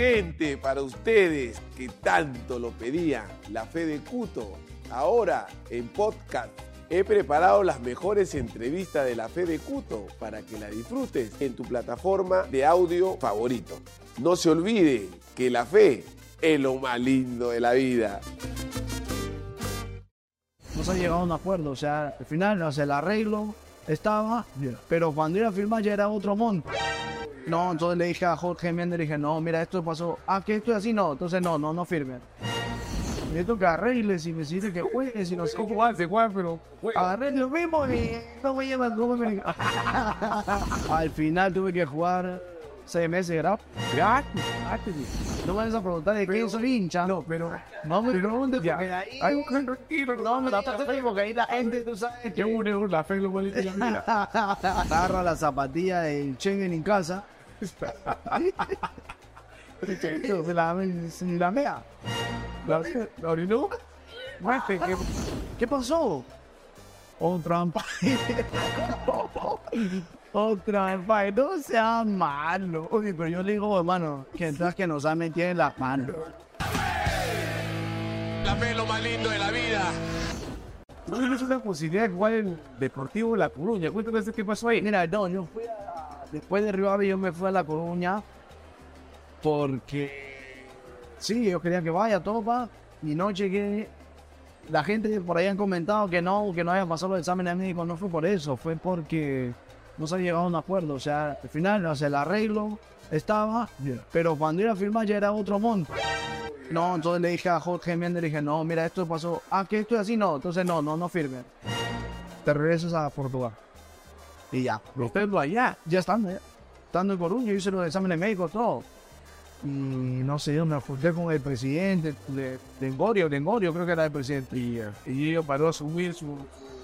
Gente, para ustedes que tanto lo pedían, la fe de Cuto, ahora en podcast. He preparado las mejores entrevistas de la fe de Cuto para que la disfrutes en tu plataforma de audio favorito. No se olvide que la fe es lo más lindo de la vida. No se ha llegado a un acuerdo, o sea, al final, o sea, el arreglo estaba, pero cuando iba a firmar ya era otro monto. No, entonces le dije a Jorge Méndez, le dije, no, mira, esto pasó, ah, que esto es así, no, entonces no, no, no firmen. Necesito que arregles y me dice que juegues y no sé ¿Cómo? Se juega, pero. Agarré lo mismo y no me llevan como me... Al final tuve que jugar seis meses gratis. Gratis, gratis. No me vas a preguntar de quién soy hincha. No, pero No me preguntes porque ahí... Hay un tranquilo. No me preguntes porque ahí la gente, tú sabes Qué que... bueno, la fe lo bonito de la vida. Agarra la zapatilla del Schengen en casa. Se la, se la mea. La la orinó. Que ¿Qué pasó? un trampa. Otra vez, no sea malo. Oye, pero yo le digo, hermano, que entonces que nos ha metido en las manos. La fe es lo más lindo de la vida. No tienes una posibilidad de jugar en Deportivo La Coruña. Cuéntame qué pasó ahí. Mira, no, yo fui a... Después de Río Ave yo me fui a La Coruña porque... Sí, yo quería que vaya todo, pa. Y no llegué... La gente por ahí han comentado que no, que no haya pasado los exámenes médicos. No fue por eso, fue porque no se ha llegado a un acuerdo. O sea, al final, o sea, el arreglo estaba, pero cuando iba a firmar ya era otro monto. No, entonces le dije a Jorge Méndez, le dije, no, mira, esto pasó, ah, que esto es así, no, entonces no, no, no firme. Te regresas a Portugal. Y ya, lo allá. ya estando, ya. Estando en Coruña, yo hice los exámenes médicos, todo. Y no sé, yo me junté con el presidente de, de Engorio, de Engorio creo que era el presidente. Y, eh, y ellos paró a subir su.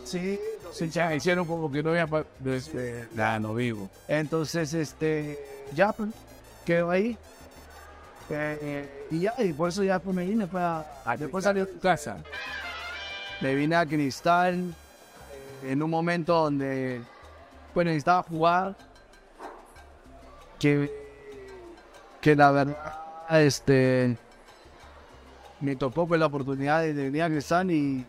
Sí, Se hicieron como que no había. Este, nada, no vivo. entonces, este, ya, pues, quedó ahí. Eh, y ya, y por eso ya pues me vine, fue a, después salió tu casa. Me vine a Cristal eh, en un momento donde pues necesitaba jugar. Que, que la verdad, este, me tocó pues la oportunidad de, de venir a Cristal y,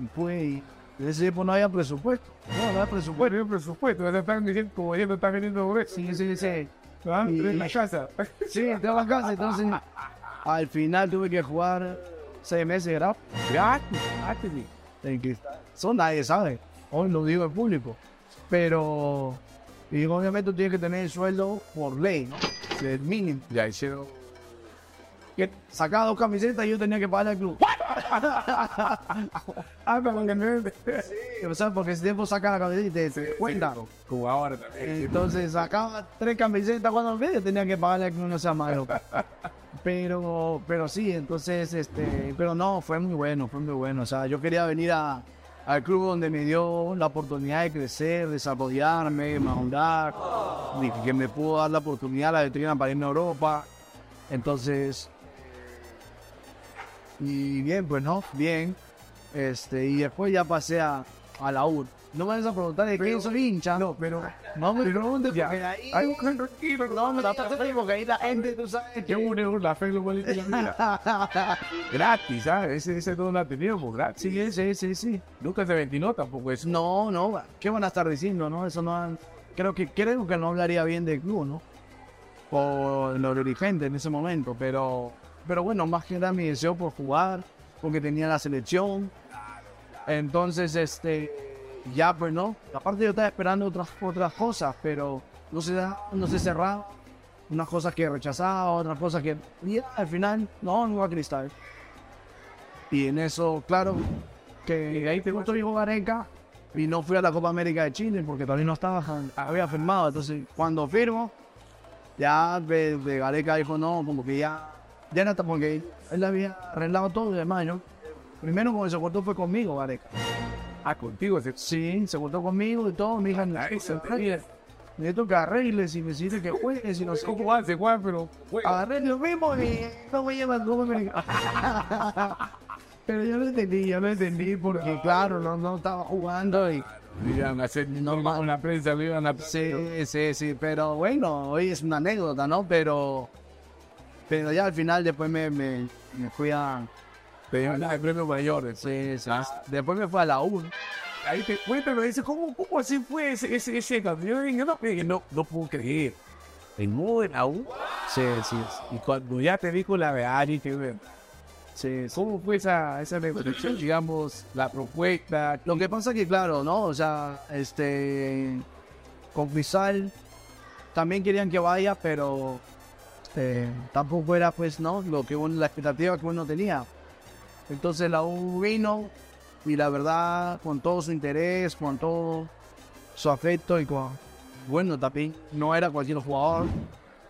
y fue. En ese tiempo no había presupuesto. No, no había presupuesto. Bueno, el presupuesto. Están diciendo, como ya te están vendiendo. Sí, sí, sí. ¿Ah? Y- En la casa. Sí, tengo la casa, entonces al final tuve que jugar seis meses gratis. Gratis, gratis. En Cristal. Eso nadie sabe. Hoy lo digo en público. Pero, y obviamente tú tienes que tener el sueldo por ley, ¿no? El mínimo. Ya hicieron. Sacaba dos camisetas y yo tenía que pagar al club. Ah, pero que no. Sí, o sea, porque ese tiempo saca la camiseta y te, te cuenta. Como ahora también. Entonces sacaba tres camisetas cuando me tenía que pagarle al club, no sea malo. Pero, pero sí, entonces, este, pero no, fue muy bueno, fue muy bueno. O sea, yo quería venir a, al club donde me dio la oportunidad de crecer, desarrollarme, madurar, y que me pudo dar la oportunidad, la vitrina para irme a Europa. Entonces, y bien, pues no, bien. Este, y después ya pasé a, a la U. No me vas a preguntar de quién soy hincha. No, pero. No me preguntes Ya. porque ahí, Hay un tranquilo. no me preguntes porque ahí la gente, tú sabes Qué que bueno, la fe lo bonito de la vida. Gratis, ¿sabes? Ese, ese todo tenido, pues gratis. Sí, sí, sí, sí. Nunca se ventiló tampoco eso. No, no, ¿qué van a estar diciendo, no? Eso no han- creo que creo que no hablaría bien del club, ¿no? O los dirigentes en ese momento, pero pero bueno, más que nada mi deseo por jugar, porque tenía la selección. Entonces, este ya pues no, aparte yo estaba esperando otras otras cosas, pero no se da- no se cerraba. Unas cosas que rechazaba, otras cosas que y al final no, no va a cristal. Y en eso, claro, que ahí te gustó hijo Gareca y no fui a la Copa América de Chile porque todavía no estaba, había firmado. Entonces, cuando firmo, ya de, de Gareca dijo no, como que ya, ya no está, porque él había arreglado todo y demás, ¿no? Primero como se cortó fue conmigo, Gareca. Ah, contigo. Se... Sí, se cortó conmigo y todo, mi hija. Ah. Necesito que arregles y me dice que juegues y no sé ¿Cómo? Se juega, pero. Agarré lo mismo y no me llevan como me Pero yo lo entendí, yo lo entendí porque claro, no, no estaba jugando y iban a hacer normal. Una prensa iban a sí, sí, sí, pero bueno, hoy es una anécdota, ¿no? Pero Pero ya al final después me, me, me fui a... Dieron la de premios mayores. Sí, sí. Después me fui a la U. Ahí te cuentan, me dice, ¿cómo, cómo así fue ese, ese, ese? Yo no, no, no puedo creer. En modo de la U. Sí, sí. Y cuando ya te vi con la de Ari, que ver. Sí, sí. ¿Cómo fue esa, esa negociación, digamos, la propuesta? Lo que pasa que, claro, ¿no? O sea, este. Con Cristal también querían que vaya, pero. Eh, tampoco era, pues, ¿no? Lo que uno, la expectativa que uno tenía. Entonces la U vino y la verdad, con todo su interés, con todo su afecto y con. Bueno, también no era cualquier jugador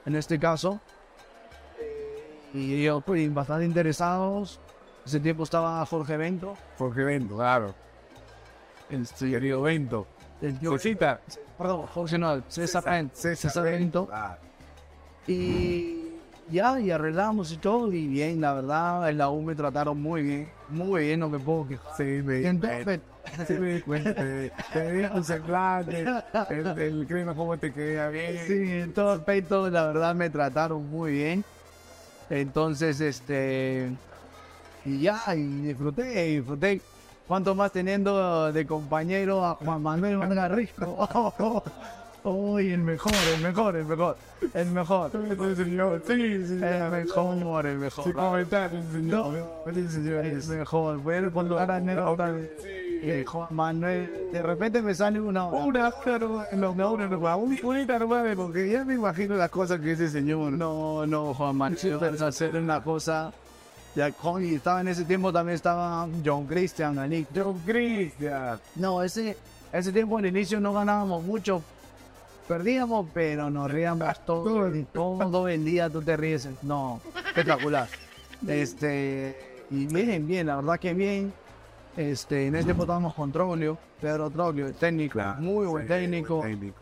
en este caso. Y ellos, pues, bastante interesados. Ese tiempo estaba Jorge Bento. Jorge Bento, claro. El querido Bento. El Cosita. Perdón, Jorge no, César Bento. César Bento. Ah, Y ya, y arreglamos y todo, y bien, la verdad, en la U me trataron muy bien, muy bien, no me puedo quejar. sí, me Entonces, sí me di cuenta. Te te vi un semblante, el, el clima cómo te queda bien. sí, en todo aspecto, la verdad, me trataron muy bien. Entonces, este, y ya, y disfruté, y disfruté. Cuanto más teniendo de compañero a Juan Manuel Vargas Risco. Uy, el mejor, el mejor, el mejor, el mejor. Sí, señor. Sí, sí, El mejor, el mejor. Sí, comentario, señor. Sí, señor. Es mejor, voy a contar anécdota de de Juan Manuel. De repente me sale una. Una, pero no, no, no, no, un bonita hermana, porque ya me imagino las cosas que ese señor. No, no, Juan Manuel, hacer una cosa. Ya, con- y estaba en ese tiempo también estaba John Christian, Anik. John Christian. No, ese, ese tiempo al inicio no ganábamos mucho. Perdíamos, pero nos reíamos todo, todo el día tú te ríes. No, espectacular. Este, y bien, bien, la verdad que bien. Este, en este tiempo estábamos con Troglio, Pedro Troglio, el técnico, muy buen técnico. técnico.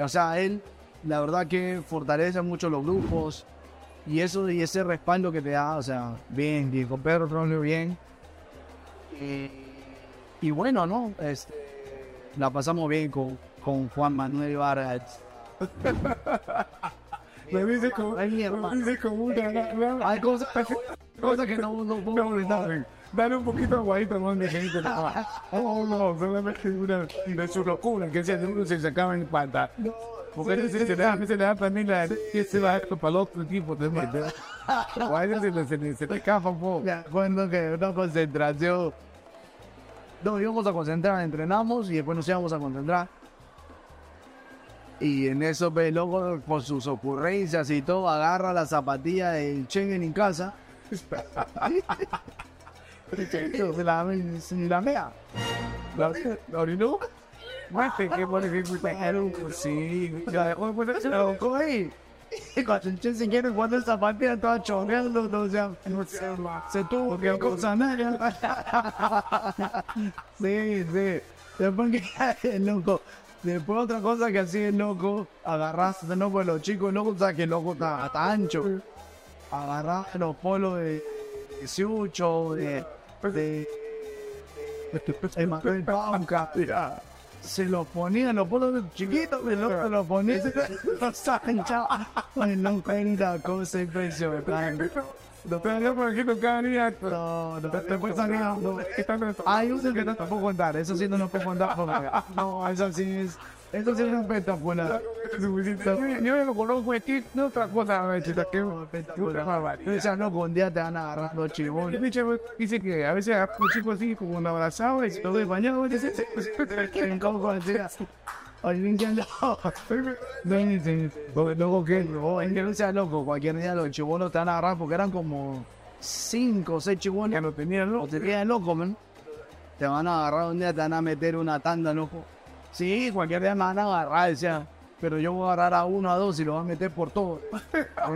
O sea, él, la verdad que fortalece mucho los grupos y eso y ese respaldo que te da, o sea, bien, bien, con Pedro Troglio bien. Y, y bueno, ¿no? Este, la pasamos bien con, con Juan Manuel Vargas. Me dice como, mi hermano. dice como una, Hay cosas, cosas que no, no puedo No, no, dale un poquito aguadito, no me gente. No, no, solamente una de su locura, que ese uno se sacaba en pata. Porque a veces se le da, a veces le da también la que se va esto para el otro equipo también. ¿no? O a veces se le, se le, se escapa un poco. Me acuerdo que una concentración. No, íbamos a concentrar, entrenamos y después nos íbamos a concentrar. Y en eso, ve, loco, con sus ocurrencias y todo, agarra la zapatilla del Schengen en casa. se la, se la mea. ¿La la orinó? Pone que pero sí, ya dejó de ponerse la ahí. Y cuando el Chen se quiere cuando esa zapatilla estaba chorreando, o sea, se tuvo que sanar. sí, sí. Después que loco. Después otra cosa que hacía el loco, agarrarse, no, pues los chicos, el loco, o sea, que loco está, está ancho. Agarrar los polos de, de Siucho, de, de, de Manuel Pauca. Se los ponía, los polos chiquitos, el loco se los ponía, se los hinchaba. El loco era una cosa impresionante. No te vayas por aquí cada día. No, no, Después salía. No, esta no es. Hay uno que no te puedo contar, eso sí no lo puedo contar no, eso sí es, eso sí es espectacular. Yo, lo conozco aquí, no otra cosa, me chica, que Espectacular. Decía, no, un día te van a agarrar los chibones. Dice que a veces un chico así como un abrazado y se lo ve bañado. Dice, ¿Cómo decía? Bien que no. No, ni si- porque luego que, no, es que no sea loco, cualquier día los chibonos te van a agarrar porque eran como cinco o seis chibones. ya no tenía, ¿no? O te quedas loco, man. Te van a agarrar un día, te van a meter una tanda, loco. Sí, cualquier día me van a agarrar, decía. Pero yo voy a agarrar a uno, a dos y lo voy a meter por todo.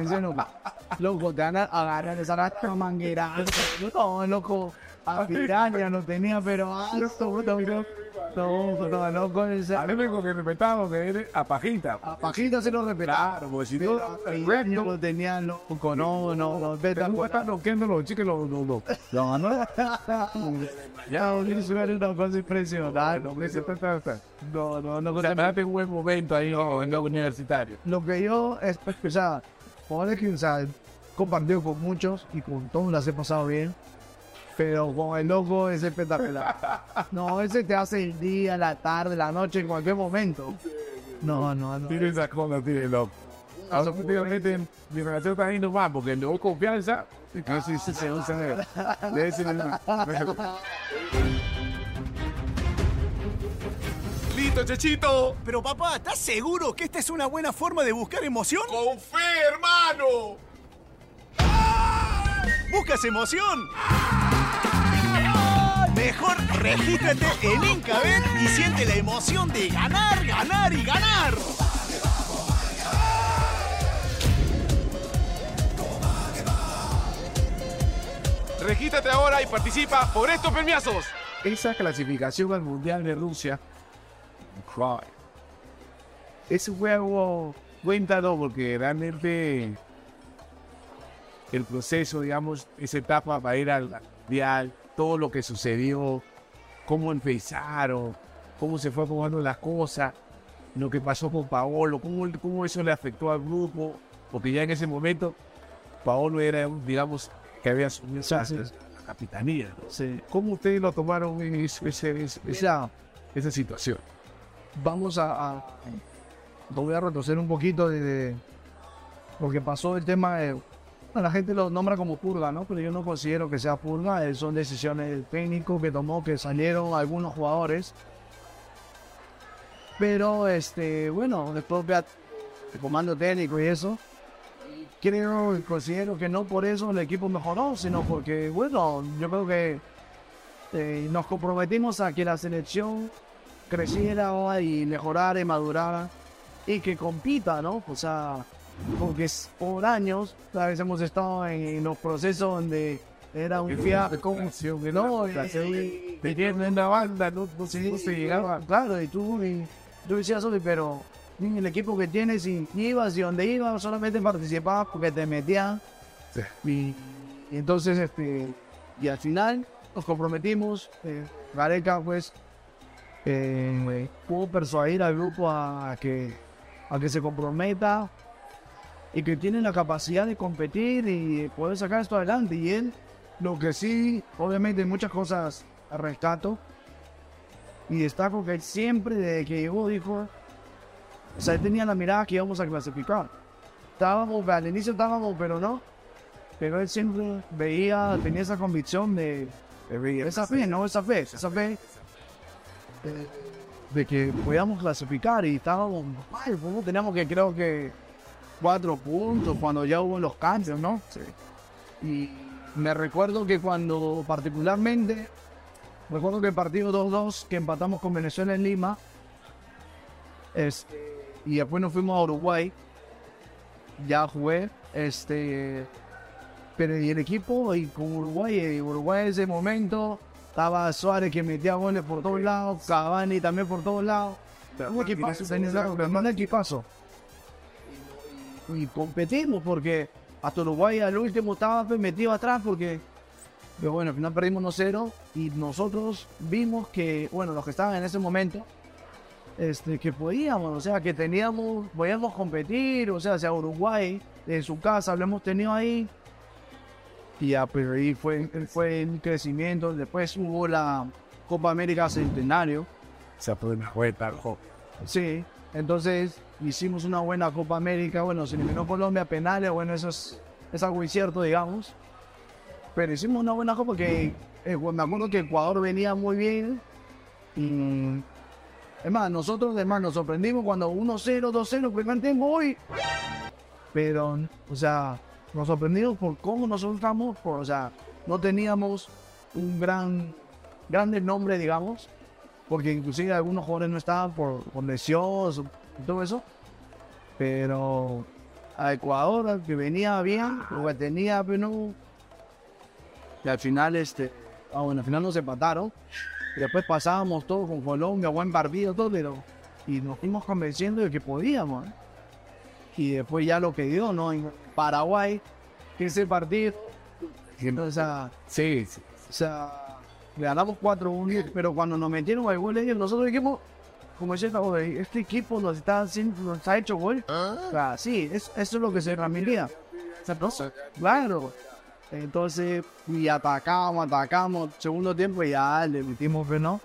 Dice, loco, loco, te van a agarrar esa rata manguera. No, loco, a piraña no tenía, pero alto, no, no, no, loco, ese- A mí me que respetaba que eres a pajita. a Pajita se lo respetaba. Claro, porque si no, el resto, lo tenían, loco, no, no, no, espectacular. están bloqueando los chicos, los, los. No, no. Ya, eso era una cosa impresionante. No. No, no, no. O sea, me daste un buen momento ahí en lo universitario. Lo que yo, es, o sea, joder que, o sea, compartido con muchos y con todos las he pasado bien. Pero con el loco es espectacular. No, ese te hace el día, la tarde, la noche, en cualquier momento. No, no, no. Tiene esa cosa, tiene loco. Ahora, últimamente, mi relación está yendo mal porque le doy confianza. Casi se se usa ese ¡Listo, Chechito! Pero papá, ¿estás seguro que esta es una buena forma de buscar emoción? ¡Con fe, hermano! ¿Buscas emoción? Mejor regístrate en Incabet y siente la emoción de ganar, ganar y ganar. Regístrate ahora y participa por estos premiazos. Esa clasificación al Mundial de Rusia. Cry. Ese juego cuéntalo porque realmente el proceso, digamos, esa etapa para ir al Mundial, todo lo que sucedió, cómo empezaron, cómo se fue jugando las cosas, lo que pasó con Paolo, cómo, cómo eso le afectó al grupo, porque ya en ese momento Paolo era, digamos, que había asumido Sí, la, sí. la capitanía. ¿no? Sí. ¿Cómo ustedes lo tomaron en ese- ese- ese- Mira, esa situación? vamos a, a- lo voy a retroceder un poquito de, de- porque pasó el tema de la gente lo nombra como purga, ¿no? Pero yo no considero que sea purga, eh, son decisiones del técnico que tomó, que salieron algunos jugadores. Pero este, bueno, después vea el comando técnico y eso. Creo considero que no por eso el equipo mejoró, sino porque, bueno, yo creo que eh, nos comprometimos a que la selección creciera y mejorara y madurara y que compita, ¿no? O sea, porque es- por años, ¿sabes? Hemos estado en, los procesos donde era un fiasco, no, y- Teniendo una banda, no, no, Sí, no se llegaba. Claro, y tú, y, tú decías, "Oye, pero el equipo que tienes, y ibas y donde ibas, solamente participabas porque te metían. Sí. Y, y entonces, este, y al final nos comprometimos. Eh, Gareca, pues, eh, pudo persuadir al grupo a que, a que se comprometa y que tiene la capacidad de competir y poder sacar esto adelante. Y él, lo que sí, obviamente, muchas cosas rescato y destaco que él siempre, desde que llegó, dijo, o sea, él tenía la mirada que íbamos a clasificar. Estábamos, al inicio estábamos, pero no. Pero él siempre veía, tenía esa convicción de, esa fe, no esa fe, esa fe de, que podíamos clasificar y estábamos mal, teníamos que creo que cuatro puntos cuando ya hubo los cambios, ¿no? Y me recuerdo que cuando particularmente, recuerdo que el partido 2-2 que empatamos con Venezuela en Lima, este, y después nos fuimos a Uruguay, ya jugué, este, pero y el equipo y con Uruguay, y Uruguay en ese momento estaba Suárez que metía goles por todos lados, Cavani también por todos lados, un equipazo, un equipazo y competimos porque hasta Uruguay al último estaba pues, metido atrás porque pero bueno, al final perdimos 1-0 y nosotros vimos que, bueno, los que estaban en ese momento, este, que podíamos, o sea, que teníamos, podíamos competir, o sea, hacia Uruguay, en su casa, lo hemos tenido ahí. Y ya, pero ahí fue, fue el crecimiento. Después hubo la Copa América Centenario. Se fue una vuelta. Sí, entonces hicimos una buena Copa América. Bueno, se eliminó Colombia a penales, bueno, eso es, algo incierto, digamos. Pero hicimos una buena Copa que eh, me acuerdo que Ecuador venía muy bien. Y es más, nosotros además nos sorprendimos cuando 1-0, 2-0, primer tiempo hoy. Pero, o sea, nos sorprendimos por cómo nosotros estamos, por, o sea, no teníamos un gran, grande nombre, digamos porque inclusive algunos jugadores no estaban por, por lesiones y todo eso. Pero a Ecuador, que venía bien, lo que tenía, pero no. Y al final, este. Ah, bueno, al final nos empataron. Y después pasábamos todo con Colombia, buen partido, todo, pero. Y nos fuimos convenciendo de que podíamos. ¿eh? Y después ya lo que dio, ¿no? En Paraguay, que ese partido. Sea, Sí, sí. o sea, ganamos 4-1, pero cuando nos metieron el gol ellos, nosotros dijimos, como decía este equipo nos está haciendo, nos ha hecho gol. O sea, sí, es- eso es lo que se transmitía. Claro. Entonces, y atacamos, atacamos. Segundo tiempo ya le metimos freno.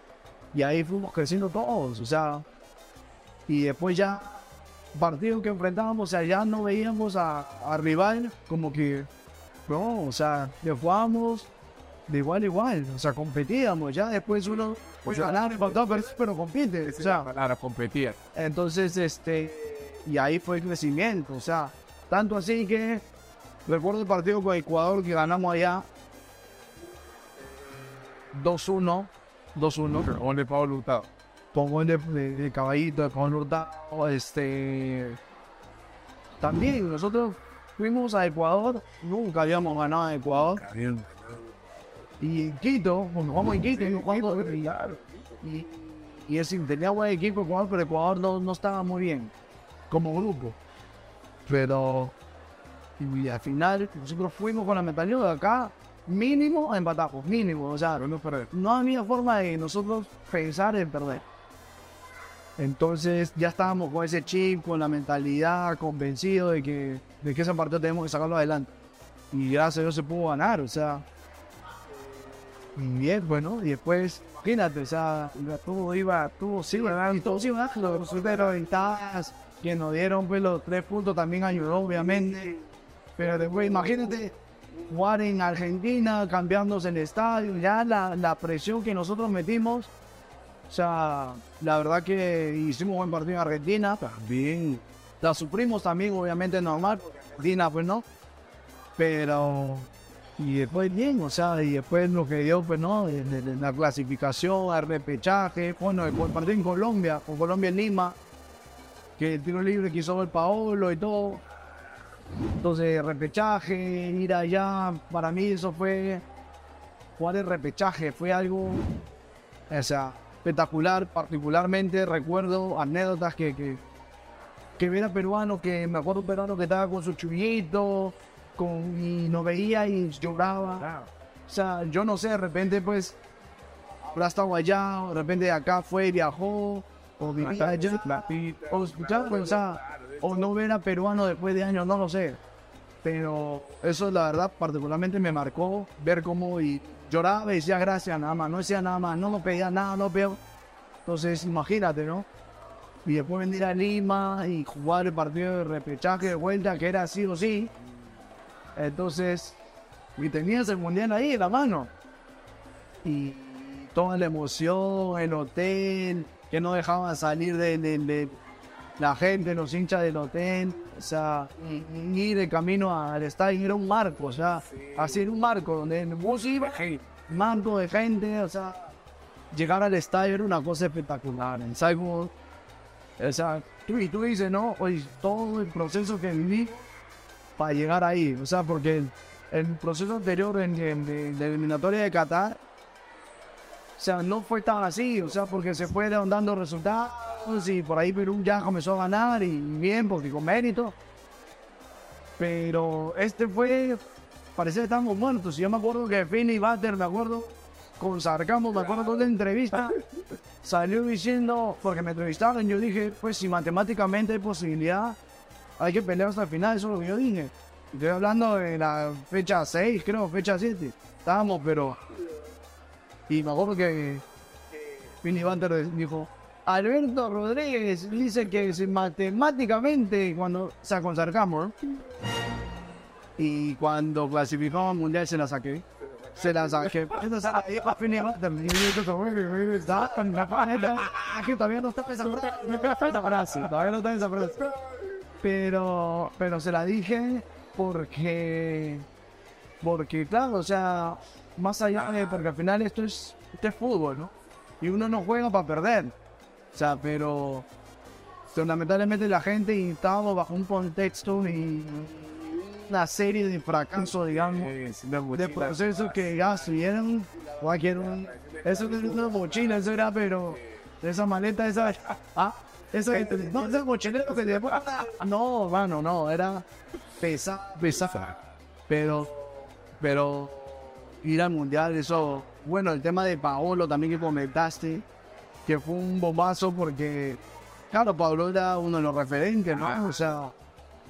Y ahí fuimos creciendo todos. O sea, y después ya, partido que enfrentábamos, o sea, ya no veíamos a, a rival como que, no, o sea, le jugábamos de igual a igual. O sea, competíamos. Ya después uno puede ganar, empatar, pero, compite. O sea, Para competir. entonces, este, y ahí fue el crecimiento, o sea, tanto así que recuerdo el partido con Ecuador que ganamos allá 2-1, 2-1, Con el Pablo Hurtado. con gol de, de- de caballito, de Hurtado, este, también nosotros fuimos a Ecuador, nunca habíamos ganado a Ecuador, y en Quito, cuando jugamos en Quito, jugamos- y, y es decir, tenía buen equipo Ecuador, pero Ecuador no, no estaba muy bien como grupo. Pero y al final nosotros fuimos con la mentalidad de acá, mínimo empatamos, mínimo. O sea, No perder. no había forma de nosotros pensar en perder. Entonces ya estábamos con ese chip, con la mentalidad, convencido de que, de que ese partido tenemos que sacarlo adelante. Y gracias a Dios se pudo ganar, o sea. Y bien, bueno, y después, imagínate, o sea, todo iba, todo sí, ¿verdad? Y todo sí, ¿verdad? Los resultados ventajas que nos dieron, pues los tres puntos también ayudó, obviamente. Pero después, imagínate, jugar en Argentina, cambiándose el estadio, ya la, la presión que nosotros metimos. O sea, la verdad que hicimos buen partido en Argentina. También. La sufrimos también, obviamente, normal, porque Argentina, pues no. Pero. Y después bien, o sea, y después lo que dio, pues no, de- la clasificación, al repechaje, bueno, el en Colombia, con Colombia en Lima, que el tiro libre que hizo el Paolo y todo. Entonces, repechaje, ir allá, para mí eso fue jugar el repechaje, fue algo, o sea, espectacular, particularmente recuerdo anécdotas que, que, que ver a peruano, que me acuerdo un peruano que estaba con su chullito, con, y nos veía y lloraba. O sea, yo no sé, de repente pues habrá estado allá, de repente de acá fue, viajó, o vivía allá, o pues, o sea, o no ver a peruano después de años, no lo sé. Pero eso la verdad particularmente me marcó ver cómo y lloraba y decía gracias nada más, no decía nada más, no me pedía nada, no veo. Entonces imagínate, ¿no? Y después venir a Lima y jugar el partido de repechaje de vuelta, que era sí o sí. Entonces, y tenías el mundial ahí en la mano. Y toda la emoción, el hotel, que no dejaban salir de, de- de la gente, los hinchas del hotel. O sea, ir de camino al estadio era un marco, o sea, así era un marco donde el bus iba, marco de gente, o sea, llegar al estadio era una cosa espectacular. En Saigon, o sea, tú, y tú dices, no, oye, todo el proceso que viví para llegar ahí, o sea, porque el, el proceso anterior en, en- de, de eliminatoria de Qatar, o sea, no fue tan así, o sea, porque se fueron dando resultados y por ahí Perú ya comenzó a ganar y bien, porque con mérito. Pero este fue, parecía que estábamos muertos. Yo me acuerdo que Finney Butter, me acuerdo, con Sarcamo, me acuerdo de la entrevista, salió diciendo, porque me entrevistaron, yo dije, pues si matemáticamente hay posibilidad, hay que pelear hasta el final, eso es lo que yo dije. Estoy hablando de la fecha 6, creo, fecha 7. Estábamos, pero... Y me acuerdo que Finney Butter dijo, Alberto Rodríguez dice que matemáticamente, cuando, o sea, con Sarcamo, ¿no? Y cuando clasificamos al mundial se la saqué. Se la saqué. Entonces, ahí a Finney Butter, y yo dije, "Bueno, está en la página". Ah, que todavía no está. Esa frase, Todavía no está esa frase. Pero, pero se la dije porque, porque claro, o sea, más allá de, porque al final esto es, esto es fútbol, ¿no? Y uno no juega para perder. O sea, pero fundamentalmente la gente y estábamos bajo un contexto y una serie de fracasos, digamos, de procesos que ya estuvieron, cualquier un, eso era una mochila, eso era, pero esa maleta, esa, ah, eso te- no, mochilero que te no, mano, no, era pesada, pesada, pero, pero ir al mundial, eso, bueno, el tema de Paolo también que comentaste, que fue un bombazo porque, claro, Pablo era uno de los referentes, ¿no? O sea,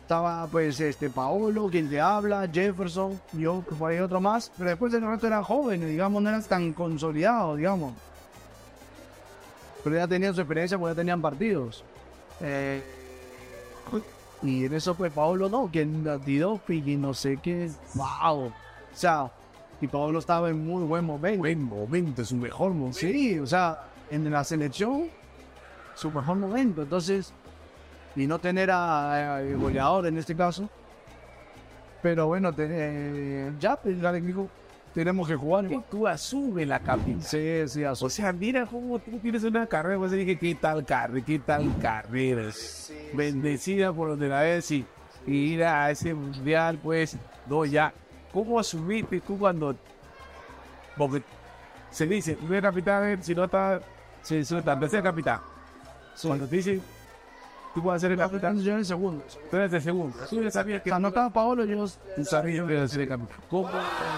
estaba pues este Paolo, quien te habla, Jefferson, yo, que por ahí otro más, pero después el resto eran jóvenes, digamos, no eran tan consolidados, digamos. Pero ya tenían su experiencia porque ya tenían partidos. Eh, y en eso pues Paolo no, que antidoping y no sé qué, wow. O sea, y Paolo estaba en muy buen momento. Buen momento, es un mejor momento. Sí, o sea, en la selección, su mejor momento. Entonces, y no tener a, a- el goleador en este caso. Pero bueno, te- eh, ya, pues, ya le digo, tenemos que jugar. Que tú asumes la capital. Sí, sí, O aso- sea, mira cómo tú tienes una carrera. Pues dije, ¿qué tal carrera? ¿Qué tal carrera? Bendecida por donde la ves y, y ir a ese mundial, pues, no, ya. ¿Cómo asumiste tú cuando.? Porque se dice, tú eres capitán, si no está. Si no está, tercer capitán. Cuando te dicen, tú a ser el capitán, Yo en el segundo. tú eres el segundo. Tú ya sabías O que sea, no estaba Paolo, yo tú sabías que ibas a ser el capitán. ¿Cómo?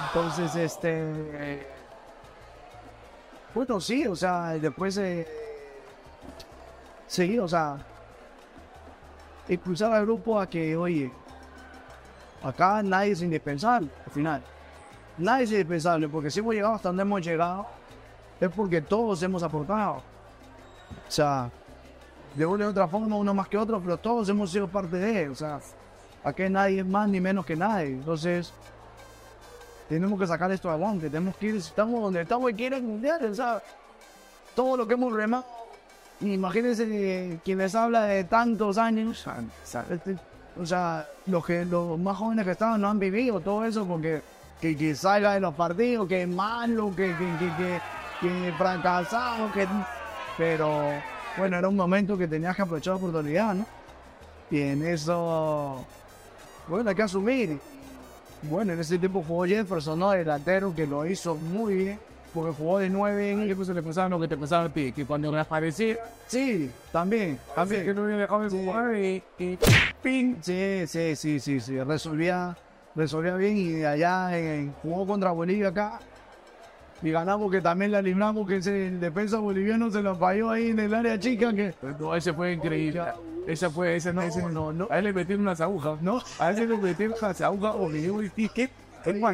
Entonces, este. Bueno, sí, o sea, después. Eh, sí, o sea. Impulsar al grupo a que, oye, acá nadie es indispensable, al final. Nadie es indispensable, porque si hemos llegado hasta donde hemos llegado, es porque todos hemos aportado. O sea, de una u otra forma, uno más que otro, pero todos hemos sido parte de, o sea, aquí nadie es más ni menos que nadie. Entonces, tenemos que sacar esto adelante, tenemos que ir, estamos donde estamos y quieren mundial, o sea, todo lo que hemos remado. Imagínense quien les habla de tantos años, este, o sea, los que los más jóvenes que estaban no han vivido todo eso porque que, que salga de los partidos, que es malo, que, que, que, que fracasado, que pero bueno, era un momento que tenías que aprovechar la oportunidad, ¿no? Y en eso, bueno, hay que asumir. Bueno, en ese tiempo jugó Jefferson, ¿no? Delantero que lo hizo muy bien, porque jugó de nueve en ¿Qué cosa le pasaba lo que te pasaba a ti? Que cuando reaparecía, Sí, también, así que también. no había dejado de jugar y, y ¡ping! Sí, sí, sí, sí, sí, resolvía, resolvía bien y allá en- jugó contra Bolivia acá y ganamos que también la libramos que ese, el defensa boliviano se lo falló ahí en el área chica que No, ese fue increíble. Esa fue, ese no, ese no, no. A él le metieron unas agujas, ¿no? A él le metieron unas agujas o un ¿qué?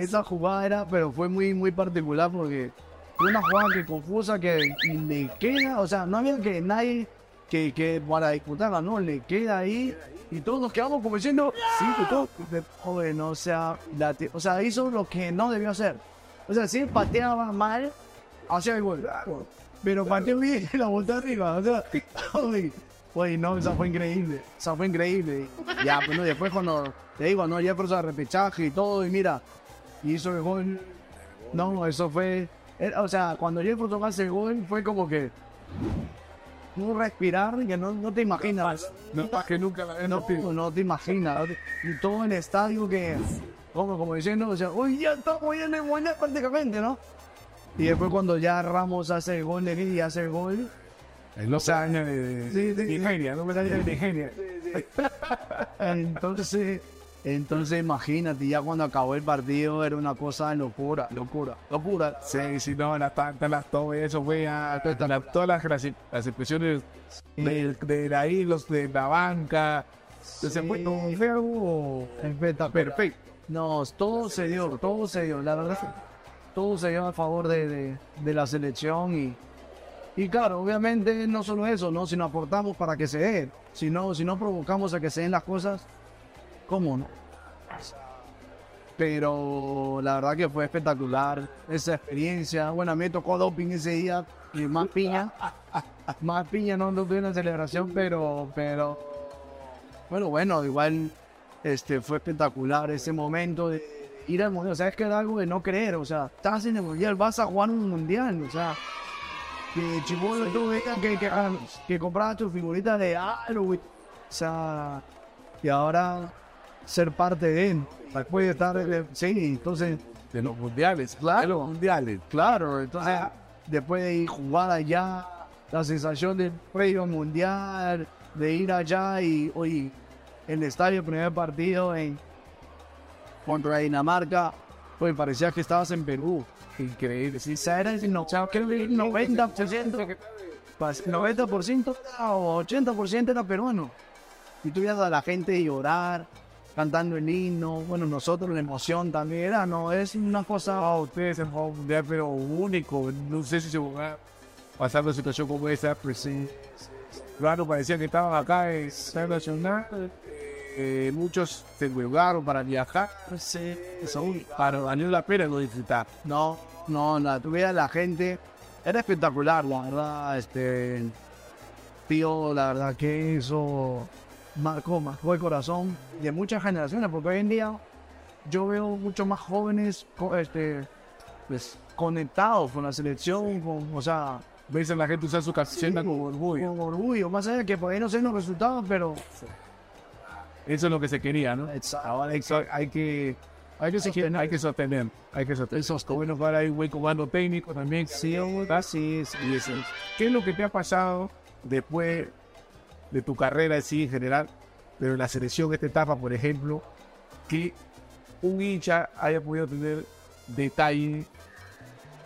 esa jugada era, pero fue muy, muy particular porque fue una jugada que confusa que le queda, o sea, no había que nadie que, que para disputarla, no, le queda ahí y todos nos quedamos como diciendo, sí, todo, joven, o sea, la o sea, hizo lo que no debió hacer. O sea, si él pateaba mal, hacía el gol. Pero pateó bien la volteó arriba. O sea, uy, uy, no, esa fue increíble. Esa fue increíble. Ya, pues no, después cuando te digo, no, Jefferson repechaje y todo, y mira, y hizo el gol. No, eso fue. era- o sea, cuando Jefferson hace el gol, fue como que. Un respirar que no, no te imaginas. No, más que nunca la No, no te imaginas. no Y todo el estadio que. Como, como diciendo, o sea, uy, ya estamos ya en el mundial prácticamente, ¿no? Y después cuando ya Ramos hace el gol de y hace el gol. En los años de. Nigeria, no me sale de Nigeria. Entonces, entonces imagínate, ya cuando acabó el partido era una cosa de locura, locura, locura. Sí, sí, no, las tantas, las todo eso fue a todas las, las, expresiones de, de ahí, los de la banca. Entonces, fue, algo Espectacular. perfecto. No, todo se dio, todo se dio, la verdad, todo se dio a favor de, de- de la selección y, y claro, obviamente no solo eso, ¿no? sino aportamos para que se dé, si no, si no provocamos a que se den las cosas, ¿cómo no? Pero la verdad que fue espectacular esa experiencia. Bueno, a mí me tocó doping ese día y más piña. Más piña, no, no tuve una celebración, pero, pero bueno, bueno, igual este, fue espectacular ese momento de ir al mundial. O sea, es que era algo de no creer. O sea, estás en el mundial, vas a jugar un mundial. O sea, que chibolo tú veas que, que, ah, que comprabas tu figurita de Halloween. O sea, y ahora ser parte de él. Después de estar, eh, sí, entonces, De los mundiales, Claro. de los mundiales. claro, entonces, después de ir jugar allá, la sensación del previo mundial, de ir allá y, oye, el estadio, primer partido en contra Dinamarca, pues parecía que estabas en Perú. Increíble, sí. Era el no, creo que el 90%, pas- 90% o 80% era peruano. y tú veías a la gente llorar, cantando el himno, bueno, nosotros la emoción también era, no, es una cosa... Ah, ustedes en juego mundial, pero único. No sé si se van a pasar una situación como esa, pero sí. Claro, parecía que estaban acá en San Nacional. eh, muchos se jugaron para viajar. Sí, eso, Para valió la pena no disfrutar. No, no, no, tú veías a la gente, era espectacular, la verdad, este, tío, la verdad que eso marcó, marcó el corazón de muchas generaciones, porque hoy en día yo veo muchos más jóvenes, este, pues, conectados con la selección, con, o sea, Ves a la gente usar su camiseta con orgullo. con orgullo, más allá de que por ahí no sé los resultados, pero Eso es lo que se quería, ¿no? Exacto. Ahora hay, que- hay que hay que sostener, hay que sostener, hay que sostener. Bueno, para ahí un buen comando técnico también. sí, ¿verdad? sí, sí. ¿Qué es lo que te ha pasado después de tu carrera así en general, pero en la selección, esta etapa, por ejemplo, que un hincha haya podido tener detalle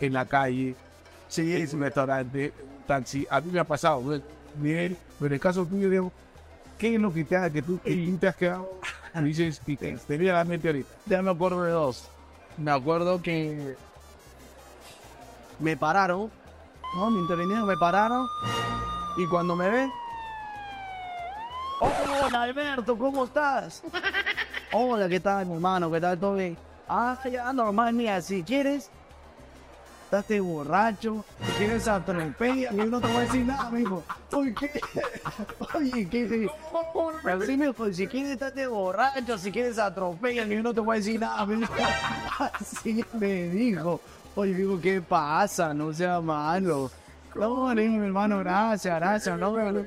en la calle, sí, en un restaurante, taxi? A mí me ha pasado. Bien, pero en el caso tuyo, Diego, ¿qué es lo que te ha, que tú, te has quedado? Dices, y te, te viene a la mente ahorita. Ya me acuerdo de dos. Me acuerdo que me pararon, ¿no? Me intervinieron, me pararon. Y cuando me ven, hola Alberto, ¿cómo estás? Hola, ¿qué tal, mi hermano? ¿Qué tal, todo bien? Ah, ya, normal, mira, si quieres, de borracho, quieres atropella, y yo no te voy a decir nada, dijo. Oye, ¿qué? Oye, ¿qué? Pero sí me dijo, si quieres estás de borracho, si quieres atropella, yo no te voy a decir nada, dijo. Así me dijo. Oye, digo, ¿qué pasa? No sea malo. No, mi hermano, gracias, gracias, no, no, no,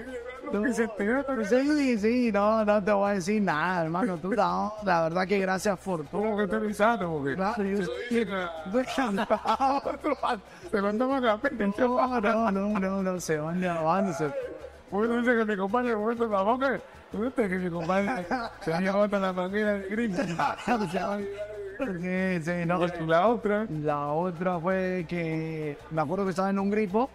Sí, sí, no, no te voy a decir nada, hermano. Tú, no, la verdad que gracias por todo. ¿Cómo que estás pensando? Porque Claro, yo te mandamos la pena. no, no, no, no, no, se van grabándose. Uno dice que mi compadre muestra la boca. Tú viste que mi compadre se ha llevado hasta la manguera de grito. Sí, sí, no. La otra, La otra fue que me acuerdo que estaba en un gripo.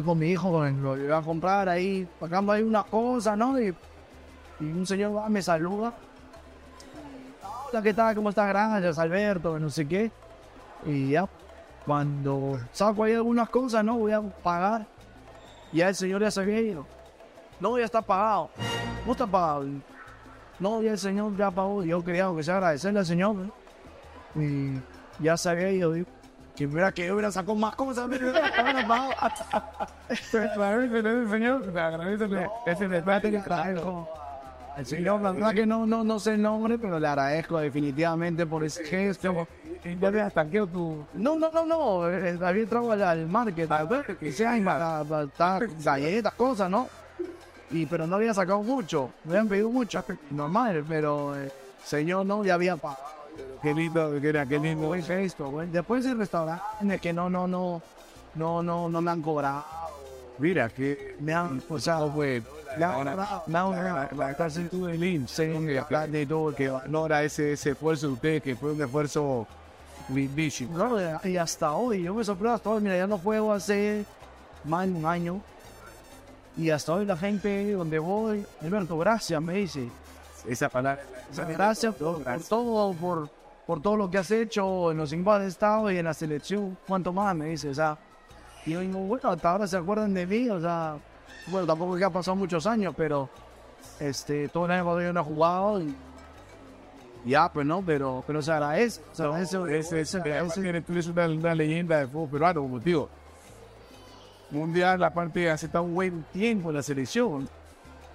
Con mi hijo, con lo iba a comprar ahí, pagando ahí unas cosas, ¿no? Y, un señor va, me saluda. Hola, ¿qué tal? ¿Cómo estás? Gracias, Alberto, no sé qué. Y ya, cuando saco ahí algunas cosas, ¿no? Voy a pagar. Ya el señor ya se había ido. No, ya está pagado. No está pagado. No, ya el señor ya pagó. Yo quería que sea agradecerle al señor, ¿no? Y ya se había ido, digo. Que mira que yo hubiera sacado más cosas, me hubiera agradecele señor, agradecele ese debate que trajo. El señor, la verdad que no, no, no sé el nombre, pero le agradezco definitivamente por ese gesto. Ya habías tanqueado tu. No, no, no, no. eh, Había entrado al, al market, a ver, que sea galletas, cosas, ¿no? Y, pero no había sacado mucho. Me habían pedido mucho, normal, pero eh, señor no, ya había pagado. Qué lindo, que era, qué lindo. Güey. Después el restaurante en el que no, no, no, no, no, no me han cobrado. Mira, que Me han, o sea, bueno. me han cobrado, me han La, cárcel tú de acá de todo, que valora ese, ese esfuerzo de ustedes, que fue un esfuerzo lindísimo. No, y hasta hoy, yo me sorprendo hasta hoy, mira, ya no juego hace más de un año. Y hasta hoy la gente donde voy, Alberto, gracias, me dice. Esa palabra. Gracias por, por todo, por, por todo lo que has hecho en los cinco de estado y en la selección. ¿Cuánto más? Me dice, o sea. Y yo digo, bueno, hasta ahora se acuerdan de mí, o sea. Bueno, tampoco es que ha pasado muchos años, pero este, todo el año cuando yo no he jugado y ya, pues no, pero, pero se agradece. Se agradece, Ese, se ese, agradece. ese, tú eres una, una leyenda de fútbol peruano, como digo. Mundial, aparte, hace tan buen tiempo en la selección.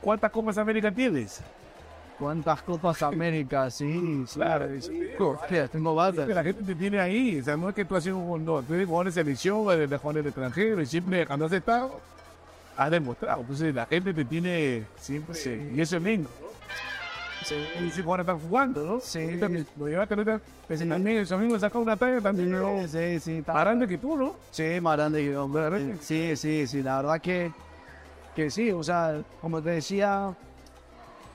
¿Cuántas Copas América tienes? ¿Cuántas Copas América? Sí, sí. Claro, eso digo. Hostia, tengo Que varias. la gente te tiene ahí, o sea, no es que tú has sido un no, tú eres jugador de selección, eres jugador del extranjero, y siempre cuando has estado, has demostrado. Entonces la gente te tiene siempre, y eso es lindo. Sí, Y si ahora están jugando, ¿no? Sí. Lo llevaste ahorita, pues también el domingo sacó una talla también, ¿no? sí, sí. está- Más grande que tú, ¿no? Sí, más grande que yo. hombre. Sí, sí, sí, la verdad que, que sí, o sea, como te decía,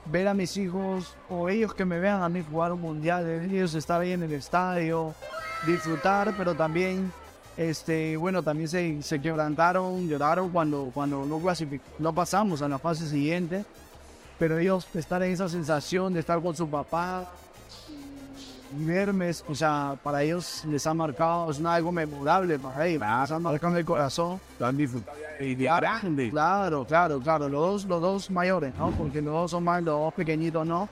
ver a mis hijos o ellos que me vean a mí jugar un mundial, ellos estar ahí en el estadio, disfrutar, pero también, este, bueno, también se, se quebrantaron, lloraron cuando, cuando no, no pasamos a la fase siguiente. pero ellos estar en esa sensación de estar con su papá y o sea, para ellos les ha marcado, es algo memorable para ellos, les ha marcado en el corazón. Disfrutando. Y de grande. Claro, claro, claro, los dos, los dos mayores, ¿no? Porque los dos son más, los dos pequeñitos no.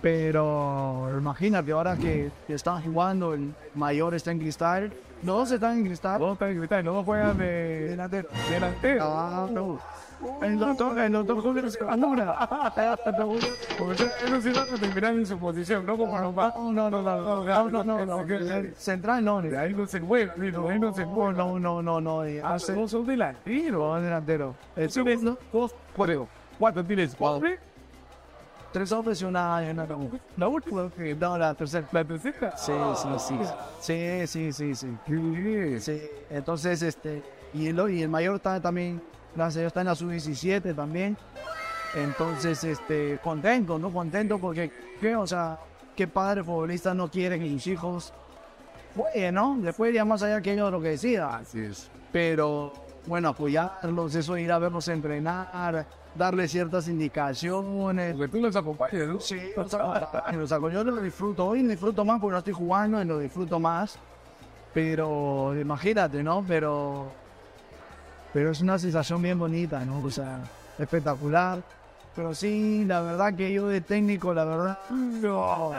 Pero imagínate, ahora que, que están jugando, el mayor está en cristal, los dos están en cristal. Los dos están gritando, los dos juegan de Delantero. delantero. Ah, no. El doctor, el doctor Julio. Porque ellos sí a terminar en su posición, no. No, no, no, no, no, no, no, no, Central no, ahí no se mueve, ahí no se mueve. no, no, no, no, Ah, hace todos son delanteros. dos delantero. El ¿no? Dos, cuatro. ¿Cuántos tienes? ¿Cuatro? tres hombres y una, y una La última. No, la tercera. La tercera. Sí, sí, sí. Sí, sí, sí, sí. Sí. Sí, entonces, este, y el, y el mayor está también, gracias a Dios, está en la sub-17 también. Entonces, este, contento, ¿no? Contento porque, ¿qué? O sea, ¿qué padre futbolista no quiere que sus hijos jueguen, ¿no? Después ya más allá que ellos lo que decida. Así es. Pero, bueno, apoyarlos, eso, ir a verlos entrenar, darles ciertas indicaciones. Porque tú los acompañas, ¿no? Sí, o sea, sea, yo lo disfruto. Hoy disfruto más porque no estoy jugando y lo disfruto más. Pero imagínate, ¿no? Pero, pero es una sensación bien bonita, ¿no? O sea, espectacular. Pero sí, la verdad que yo de técnico, la verdad. No.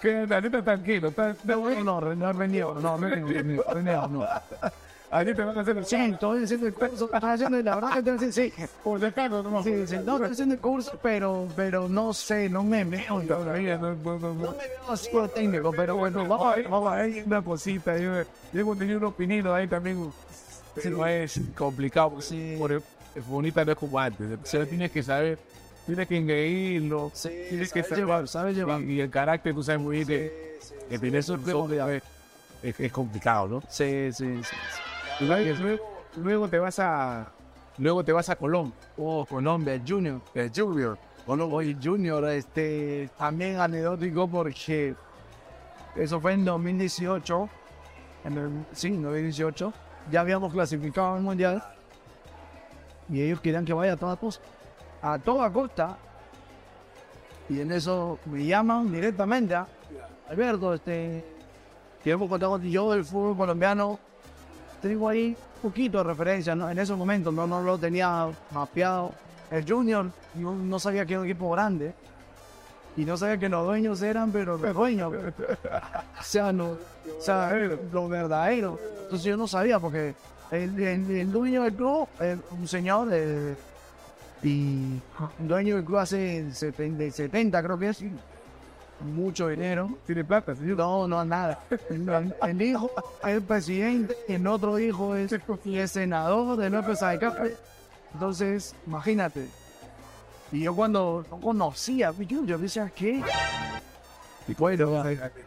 Que neta tranquilo. No, no, no, rendido, no, no, rendido, rendido, no. Allí te van a hacer el Sí, estoy haciendo el curso, estoy haciendo, la verdad que estoy haciendo, sí. Por dejarlo, no Sí, sí, no, estoy haciendo el curso, pero, pero no sé, no me veo. No Todavía no, no, no, no. me veo así como técnico, pero bueno, vamos a ver. Vamos a ver una cosita. Yo, yo tenido unos pininos ahí también. Sí, no es complicado. Porque Sí. por- es bonita no es como antes. O sea, tienes que saber, tienes que engreírlo. Sí, tienes que sabes llevar, sabes llevar. Y, y el carácter, tú sabes muy bien que, que tener eso es, es, es complicado, ¿no? Sí, sí, sí. Luego, luego, te vas a luego te vas a Colón, Oh, Colombia, Junior. el Junior. Hoy Junior, este, también anecdótico porque eso fue en 2018. En el, sí, 2018. Ya habíamos clasificado al mundial. Y ellos querían que vaya a toda costa. A toda costa. Y en eso me llaman directamente a Alberto, este, contar contigo. Yo del fútbol colombiano tengo ahí un poquito de referencia, ¿no? En esos momentos no, no lo tenía mapeado. El Junior, yo no sabía que era un equipo grande. Y no sabía que los dueños eran, pero los dueños. o sea, no, o sea, lo verdadero. Entonces yo no sabía porque el, el- el dueño del club, es un señor, eh, y el dueño del club hace 70, 70 creo que es, mucho dinero. Tiene plata, señor. No, no, nada. El, el hijo es presidente, el otro hijo es, es senador de López Café. Entonces, imagínate. Y yo cuando no conocía, yo, yo decía, ¿qué? Y bueno,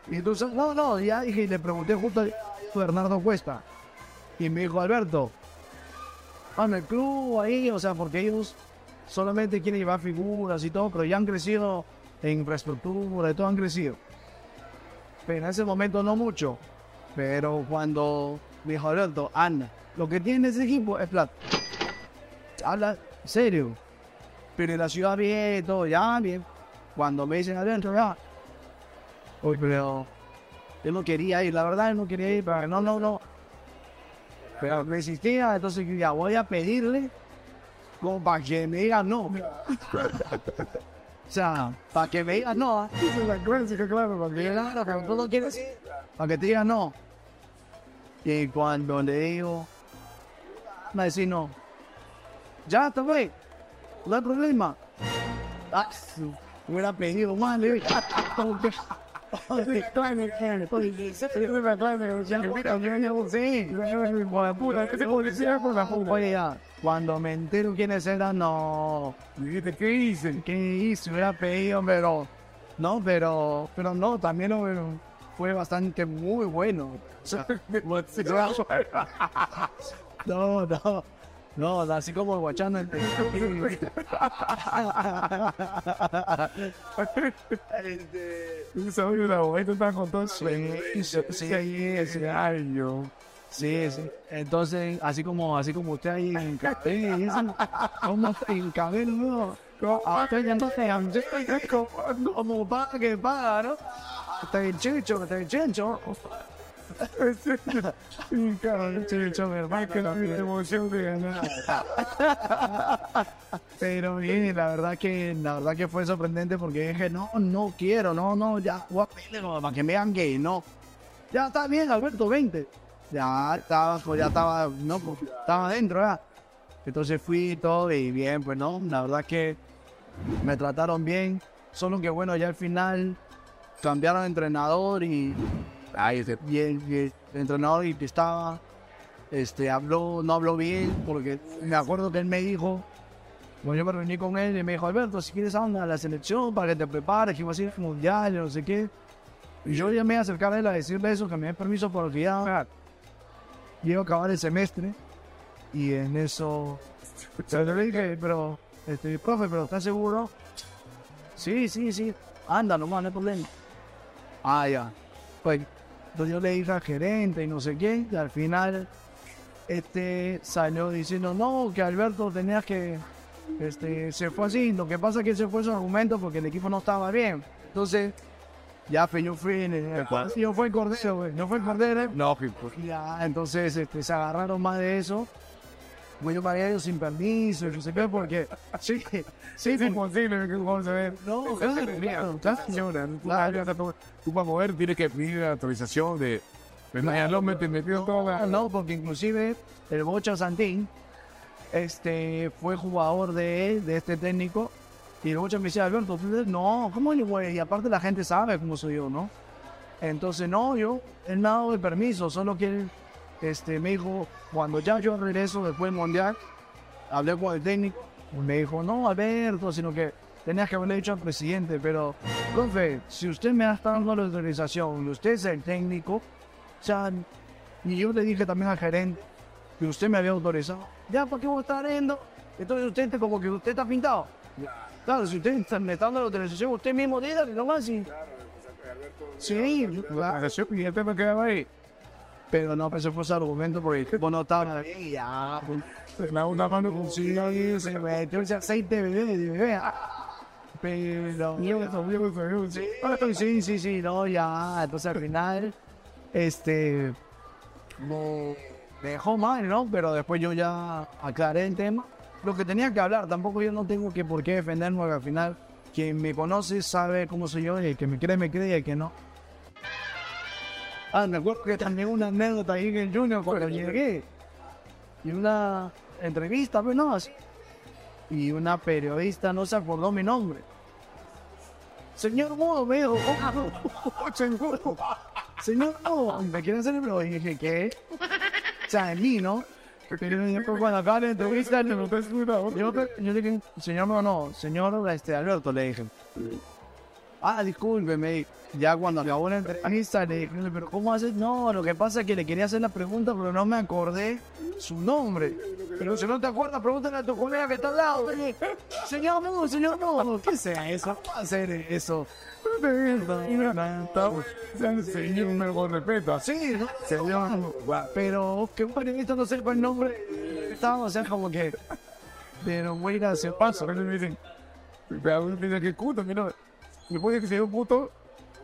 y entonces, no, no, ya dije, y le pregunté justo a Bernardo Cuesta. Y me dijo, Alberto, en el club ahí, o sea, porque ellos solamente quieren llevar figuras y todo, pero ya han crecido en infraestructura y todo han crecido. Pero en ese momento no mucho. Pero cuando me dijo Alberto, anda, lo que tiene ese equipo es plata. Habla serio. Pero en la ciudad bien, todo ya bien. Cuando me dicen adentro, ya. Uy, pero yo no quería ir, la verdad, yo no quería ir, pero no, no, no. Pero me insistía, entonces ya voy a pedirle como para que me digan no. O sea, para que me digan no. para que digan no, pero tú no quieres ir. Para que te digan no. Y cuando le digo, me decís no. Ya, está bien. No hay problema. Ah, hubiera pedido más, le ya, cuando me entero quiénes eran, no. Dijiste, ¿qué hice? ¿Qué hice? Hubiera pedido, pero. No, pero. Pero no, también lo- fue bastante muy bueno. No, no. No, así como guachando entre. Eso una momento está con todo Sí, sí. Ay, yo. Sí, sí. Entonces, así como, así como usted ahí en cabello, como en cabello, ¿no? Ah, como, paga que paga, ¿no? Está bien chicho, está bien chencho. Pero bien, la verdad que, la verdad que fue sorprendente porque dije, no, no quiero, no, no, ya, como para que me vean gay, no. Ya está bien, Alberto, 20. Ya estaba, pues ya estaba, no, pues, estaba adentro ya. Entonces fui y todo y bien, pues no, la verdad que me trataron bien. Solo que bueno, ya al final cambiaron de entrenador y, Ay, ese- y el, y el entrenador y estaba, este, habló, no habló bien, porque me acuerdo que él me dijo, bueno, yo me reuní con él y me dijo, Alberto, si quieres anda a la selección para que te prepares, que vas a ir al mundial no sé qué. Y yo ya me iba a acercar a él a decirle eso, que me dé permiso porque ya iba a acabar el semestre. Y en eso, yo le dije, pero, este, profe, pero ¿estás seguro? Sí, sí, sí, anda nomás, no hay problema. Ah, ya. Pues, entonces yo le dije al gerente y no sé qué, y al final, este, salió diciendo, no, que Alberto tenías que, este, se fue así, lo que pasa es que se fue su argumento porque el equipo no estaba bien. Entonces, ya, pues, yo fui, en el, yo fui el cordero, güey, no fue el cordero, ¿eh? Lógico. Y ya, entonces este, se agarraron más de eso. Bueno, yo me había ido sin permiso, y no sé qué, porque. Sí, sí, Es imposible que vamos a ver. No, claro, claro, claro. Señora, tú, tú para mover tienes que pedir la autorización de. De Mayalón, te metió toda No, porque inclusive el Bocha Santín este, fue jugador de, de este técnico. Y el Bocha me decía, Alberto, no, ¿cómo yo voy? Y aparte la gente sabe cómo soy yo, ¿no? Entonces, no, yo, él me ha dado el permiso, solo que él este, me dijo, cuando ya yo regreso después del Mundial, hablé con el técnico, me dijo, no, Alberto, sino que tenías que haberle dicho al presidente, pero, profe, si usted me está dando la autorización y usted es el técnico, y yo le dije también al gerente que usted me había autorizado. Ya, ¿para qué voy a estar viendo? Entonces usted está como que usted está pintado. Claro, si usted está- me está dando la autorización, usted mismo dígale nomás y... Sí, claro. y el tema quedaba ahí. Pero no, pues ese fue su argumento porque vos no estabas bien y ya, pues, La una mano con sí, se metió ese aceite bebé, de bebé. Pero... Sí, sí, sí, sí, no, ya, entonces al final, este, me dejó mal, ¿no? Pero después yo ya aclaré el tema, lo que tenía que hablar, tampoco yo no tengo que por qué defenderme, porque al final, quien me conoce sabe cómo soy yo, y el que me cree, me cree, y el que no. Ah, me acuerdo que también una anécdota ahí en el Junior cuando llegué, y una entrevista, pues no, así, y una periodista no se acordó mi nombre. Señor Modo, me dijo, "Oh, señor Modo, me quieren hacer el. Y dije, ¿qué? O sea, en mí, ¿no? Pero después cuando acaba la entrevista, yo, yo, yo dije, señor Modo, no, señor este, Alberto, le dije. Ah, disculpe, me dijo. Ya cuando acabó la entrevista le dije, pero ¿cómo haces? No, lo que pasa es que le quería hacer la pregunta, pero no me acordé su nombre. Pero si no te acuerdas, pregúntale a tu colega que está al lado. Señor, no, señor, no, ¿qué sea eso? ¿Cómo hacer eso? Señor, me con respeto. Sí. Señor, pero que un periodista no sepa el nombre, estaba, o sea, como que... Pero muy gracioso. Paso, me dicen. Uno piensa que puto, mira. Después de que se dio puto,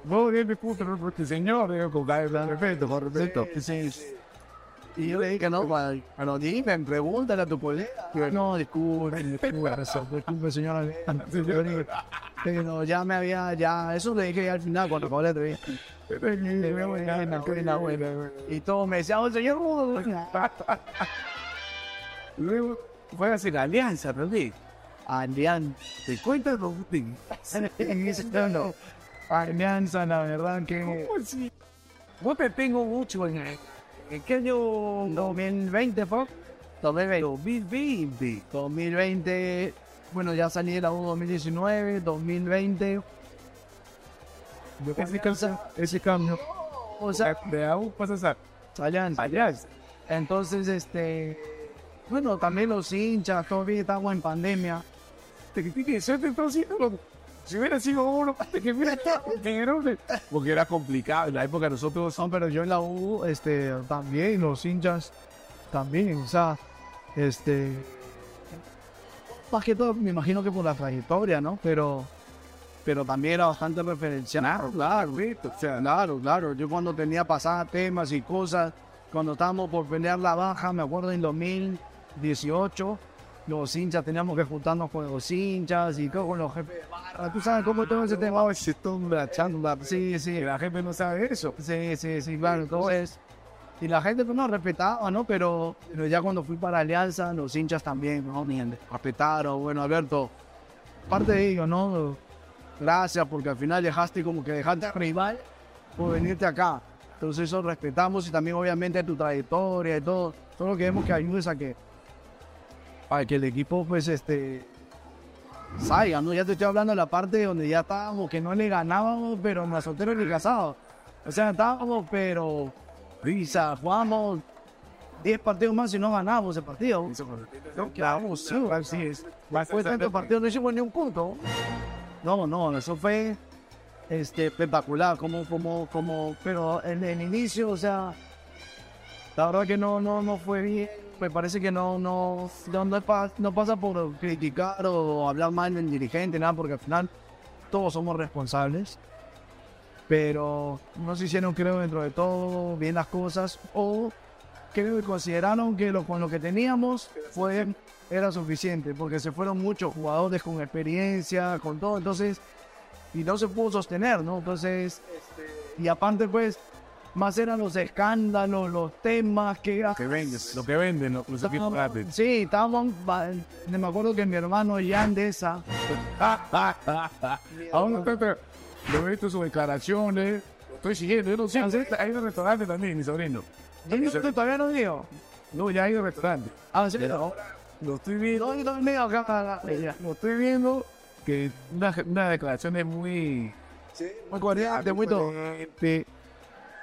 no de puto, no, porque señor, digo, con respeto, con respeto. Sí, sí. Y yo le dije, no, bueno, dime, pregúntale a tu colega. No, disculpe, disculpe, disculpe, señora. Pero ya me había, ya, eso le dije al final cuando acabó la entrevista. Y todos me decían, oh, señor Rudo. Luego fue a hacer alianza, Rodríguez. Alianza. Te cuentas, Rodríguez. No, no. Alianza, la verdad que... Vos te tengo mucho en ¿En qué año? 2020 fue. 2020. 2020. 2020, bueno, ya salí de la U 2019, 2020. Ese, cambio, ese cambio. O sea, de AU pasas a Alianza. Alianza. Entonces, este, bueno, también los hinchas, todavía estamos en pandemia. Te que tiene suerte entonces, no, si hubiera sido uno, que hubiera estado Porque era complicado. En la época nosotros No, pero yo en la U, este, también, los hinchas, también, o sea, este, más que todo, me imagino que por la trayectoria, ¿no? Pero, pero también era bastante referencial. Claro, claro, o sea, claro, claro. Yo cuando tenía pasadas temas y cosas, cuando estábamos por pelear la baja, me acuerdo en 2018, los hinchas teníamos que juntarnos con los hinchas y todo con los jefes de barra. Tú sabes cómo todo ese tema. se está echando Sí, sí, La gente no sabe eso. Sí, sí, sí, claro. Entonces, y la gente pues, no respetaba, ¿no? Pero, pero ya cuando fui para Alianza, los hinchas también, ¿no? Ni respetaron. Bueno, Alberto, parte de ello, ¿no? Gracias, porque al final dejaste como que dejaste a rival por venirte acá. Entonces eso respetamos y también obviamente tu trayectoria y todo. Todo lo que vemos que ayudes a que, para que el equipo pues este salga, ¿no? Ya te estoy hablando de la parte donde ya estábamos, que no le ganábamos, pero ni a soltero ni casado. O sea, estábamos, pero Risa, jugamos 10 partidos más y no ganamos el partido. No quedamos, sí, así es. Después de tantos partidos no hicimos ni un punto. No, no, eso fue este, espectacular, como, como, como, pero en el inicio, o sea, la verdad que no, no, no fue bien. Me parece que no, no, no, no, es pa- no pasa por criticar o hablar mal del dirigente, nada, porque al final todos somos responsables pero no se hicieron, creo, dentro de todo bien las cosas, o creo que consideraron que lo, con lo que teníamos fue, era suficiente, porque se fueron muchos jugadores con experiencia, con todo, entonces, y no se pudo sostener, ¿no? Entonces, este, y aparte, pues, más eran los escándalos, los temas que era... Que vendes, lo que venden los, los equipos grandes. Sí, estábamos, me acuerdo que mi hermano Jan de esa, Aún no te- lo he visto sus declaraciones, lo estoy siguiendo, yo no sé, hay un restaurante también, mi sobrino. ¿Usted todavía no digo? No, ya hay un restaurante. Ah, sí, Pero lo estoy viendo, No, no, no, acá, ya. lo estoy viendo que una, una declaración es muy Muy cordial, muy todo.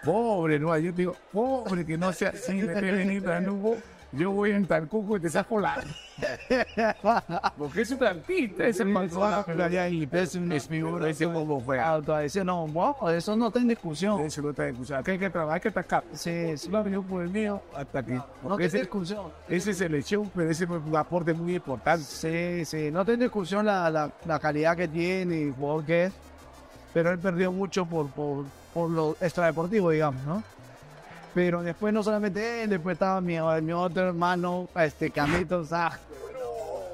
Pobre, no, yo digo, pobre que no sea así, de Telenita, no, yo voy en Talcuco y te saco la... Porque es un artista, ese persona, pero allá y es un espíritu, ese como fue. Autoadicción, no, wow, eso no está en discusión. Eso no está escuchando, que hay que trabajar, hay que atacar. Sí, sí, Claro, yo por el mío, hasta aquí. no está en ese, discusión. ese selección, pero ese fue un aporte muy importante. Sí, sí, no está en discusión la, la, la calidad que tiene y el jugador que es, pero él perdió mucho por, por, por lo extradeportivo, digamos, ¿no? Pero después no solamente él, después estaba mi, mi otro hermano, este Camito Sá.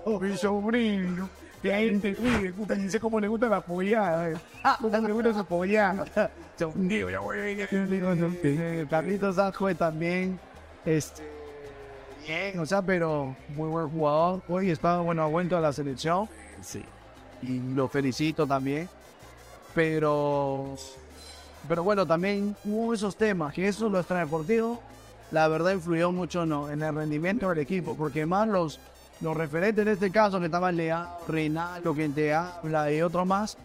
Oh, mi sobrino, que ahí te cuide, puta, ni sé cómo le gusta la pollada. eh. ¿Cómo le gusta esa pollada? Digo, ya voy. Eh, Carlitos Ascue también, este, bien, o sea, pero muy buen jugador. Hoy está, bueno, ha vuelto a la selección Sí. y lo felicito también. Pero, pero bueno, también hubo esos temas, que eso lo extradeportivo, la verdad influyó mucho ¿no? en el rendimiento del equipo, porque más los, los referentes en este caso, que estaban Leal, Reinaldo, quien te habla y otro más,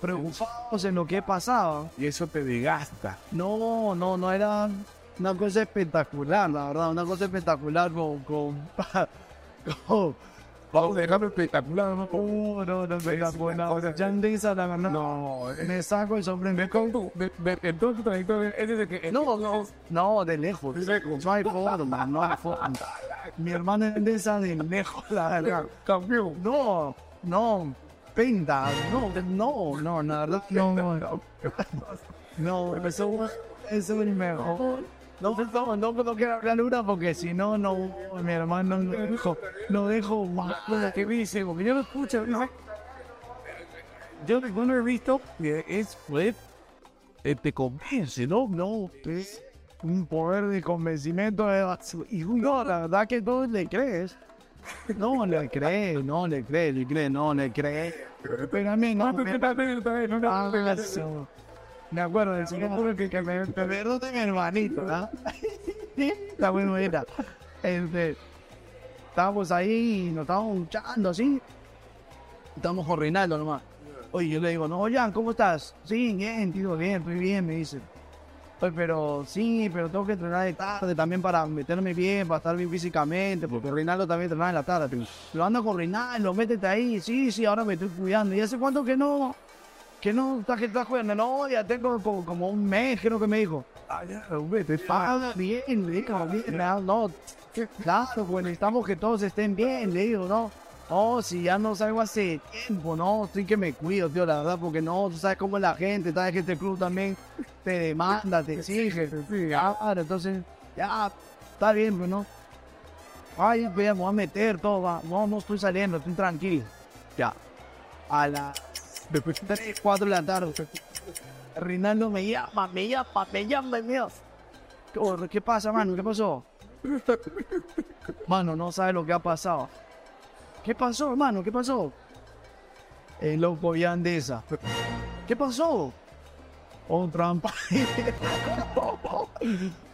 preocupados en lo que pasaba. Y eso te desgasta. No, no, no era una cosa espectacular, la verdad, una cosa espectacular con... con, con- Vamos a dejarlo espectacular, ¿no? Oh, no, no, espectacular. Jan Deza, la verdad, No, me saco el sombrero. Con tu, en todo tu trayectoria, es desde que... No, no, no, de lejos. De lejos. No hay forma, no hay forma. Mi hermana es de esa de lejos, la verdad. Campeón. No, no, penta, no, no, no, la verdad, no, no, no, eso es el mejor. No, no, no, no quiero hablar una porque si no, no, mi hermano no dejo, no dejo más. ¿Qué dice? Porque yo lo escucho, ¿no? Yo no lo he visto, que es, pues, eh, te convence, ¿no? No, es un poder de convencimiento de- y no, la verdad que no le crees. No le cree, no le cree, le cree, no le cree. Pero a mí no. No, me- no, no, no, no, acuerdo del señor que, que me, me perdone mi hermanito, ¿ah? Está bueno, era. Este, estábamos ahí y nos estábamos luchando así. Estábamos con Reinaldo nomás. Oye, yo le digo, no, Jan, ¿cómo estás? Sí, bien, tío, bien, estoy bien, me dice. Oye, pero sí, pero tengo que entrenar de tarde también para meterme bien, para estar bien físicamente, porque Reinaldo también entrenaba en la tarde. Pero, pero anda con Reinaldo, métete ahí. Sí, sí, ahora me estoy cuidando. ¿Y hace cuánto que no? Que no estás que estás jugando. No, ya tengo como, como un mes, creo que me dijo. Ah, ya, vete, Ah, bien, le digo, bien, no, no. Claro, pues necesitamos que todos estén bien, le digo, ¿no? Oh, si ya no salgo hace tiempo, no, estoy que me cuido, tío, la verdad, porque no, tú sabes cómo es la gente, sabes que este club también te demanda, te exige. Sí, Claro, entonces, ya, está bien, pero no. Ay, vea, me voy a meter todo, va. No, no estoy saliendo, estoy tranquilo. Ya. A las 3, 4 de la tarde. Rinaldo me llama, me llama, me llama, me llama. ¿Qué, oh, ¿Qué pasa, mano? ¿Qué pasó? Mano, no sabe lo que ha pasado. ¿Qué pasó, hermano? ¿Qué pasó? El loco Yandesa. ¿Qué pasó? Otra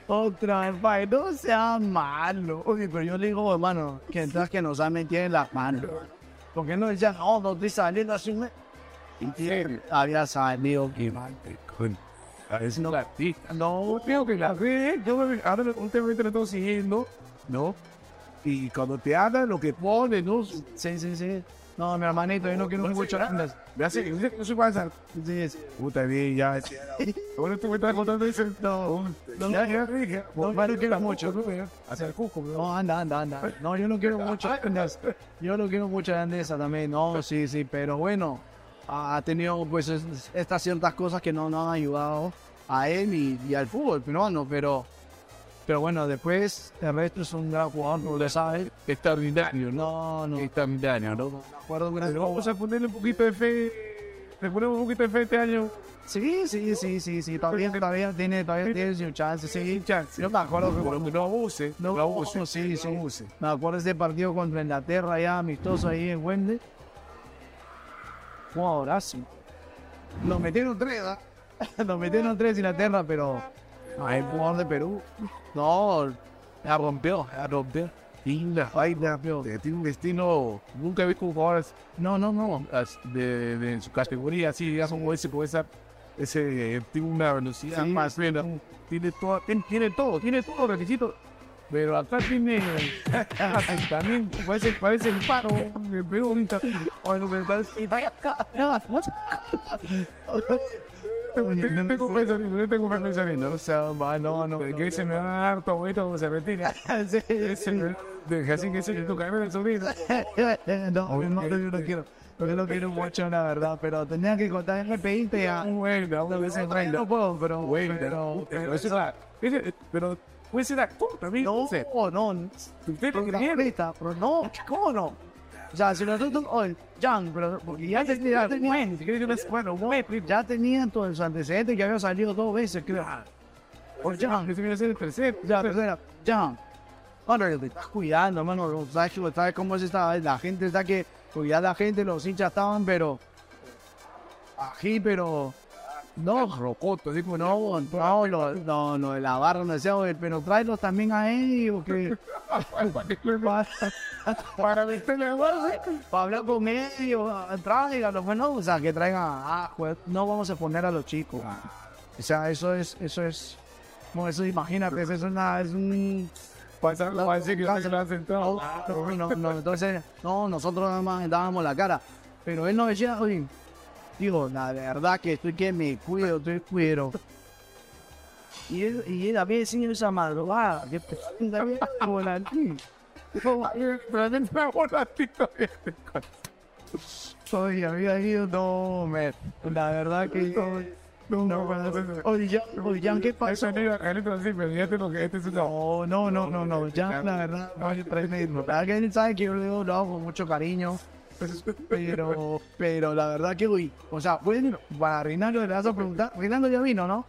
Otra vez, no sea malo. Oye, pero yo le digo, hermano, que entras que nos ha metido en las manos. ¿Por qué no decían, no, no estoy saliendo así? Había salido que Es No. No, Creo que la ve, yo me- ahora últimamente lo estoy siguiendo, ¿no? Y cuando te habla lo que pone, ¿no? sí, sí, sí. No, mi hermanito, yo no quiero mucho andas. Que no soy WhatsApp. Sí, sí. Puta bien, ya. Ahora tú me estás contando eso. No, no, Ya, ya, dije. no, no quiero mucho. Hacia el Cusco. No, anda, anda, anda. No, yo no quiero mucho. Yo no quiero mucho de Andesa también. No, sí, sí, pero bueno, ha tenido pues es- estas ciertas cosas que no nos han ayudado a él y, y al fútbol peruano, pero pero bueno, después el resto es un gran jugador, no le sabe. Extraordinario, No, ¿no? no, Extraordinario, ¿no? me acuerdo gran Pero vamos a ponerle un poquito de fe. Le ponemos un poquito de fe este año. Sí, sí, sí, sí, sí, todavía, todavía tiene, todavía tiene su chance, sí. chance. Yo me acuerdo que que no abuse. No, No abuse. no, sí, sí. No abuse. Me acuerdo ese partido contra Inglaterra ya amistoso ahí en Wembley. Fue horazo. Nos metieron tres, ¿ah? Nos metieron tres Inglaterra, pero. Ay, jugador de Perú. No, la rompió, la rompió. Linda, Ay, la que tiene un destino. Nunca he visto un jugador así, No, no, no. de, de su categoría así, digamos, como ese, con esa. Ese, eh, tiene una velocidad Sí, más buena. Tiene todo, tiene, tiene todo, tiene todos los requisitos. Pero acá tiene. también parece, parece el paro. Me pegó ahorita. Ay, no me parece. Tengo pensamiento, tengo pensamiento. O sea, no, no. Que se me va a dar todo esto se retira. Así que es tu carrera de sobrino. no, no, yo no quiero. Yo no quiero mucho, la verdad, pero tenía que contar me pediste a. Bueno, una vez en No puedo, pero. Bueno, pero, pero puede ser actor también. No, no, protagonista, pero no, ¿cómo no? O sea, si nosotros, oh, Jan, pero porque ya tenía, ya tenía, todos sus antecedentes que había salido dos veces, creo. o ya, ese viene a ser el tercero. Ya, tercera, Jan. Ahora te estás cuidando, hermano, sabes, que- sabes cómo es esta, la gente está que, cuidar la gente, los hinchas estaban, pero, aquí, pero, no, Rocoto, como no, no, lo, no, no, de la barra, no decía, pero tráelos también a él, porque, para, hablar con ellos, tráiganlos, bueno, o sea, que traigan, ah, pues, no vamos a poner a los chicos. O sea, eso es, eso es, no, eso imagínate, eso es una, es un... Pasar la base que la. No, no, no, entonces, no, nosotros nada más dábamos la cara. Pero él no decía, oye, digo, la verdad que estoy que me cuido, estoy cuido. Y él, y él había sido esa madrugada, que la Pero no me hago la tita. Oye, había ido, no, me, la verdad que... No, no, oye, oye, ¿qué pasó? No este. No, no, no, no, ya la verdad, tremendo. La verdad que él sabe que yo le digo, lo hago con mucho cariño, pero, pero la verdad que, uy, o sea, bueno, para Reinaldo le vas a preguntar, Reinaldo ya vino, ¿no?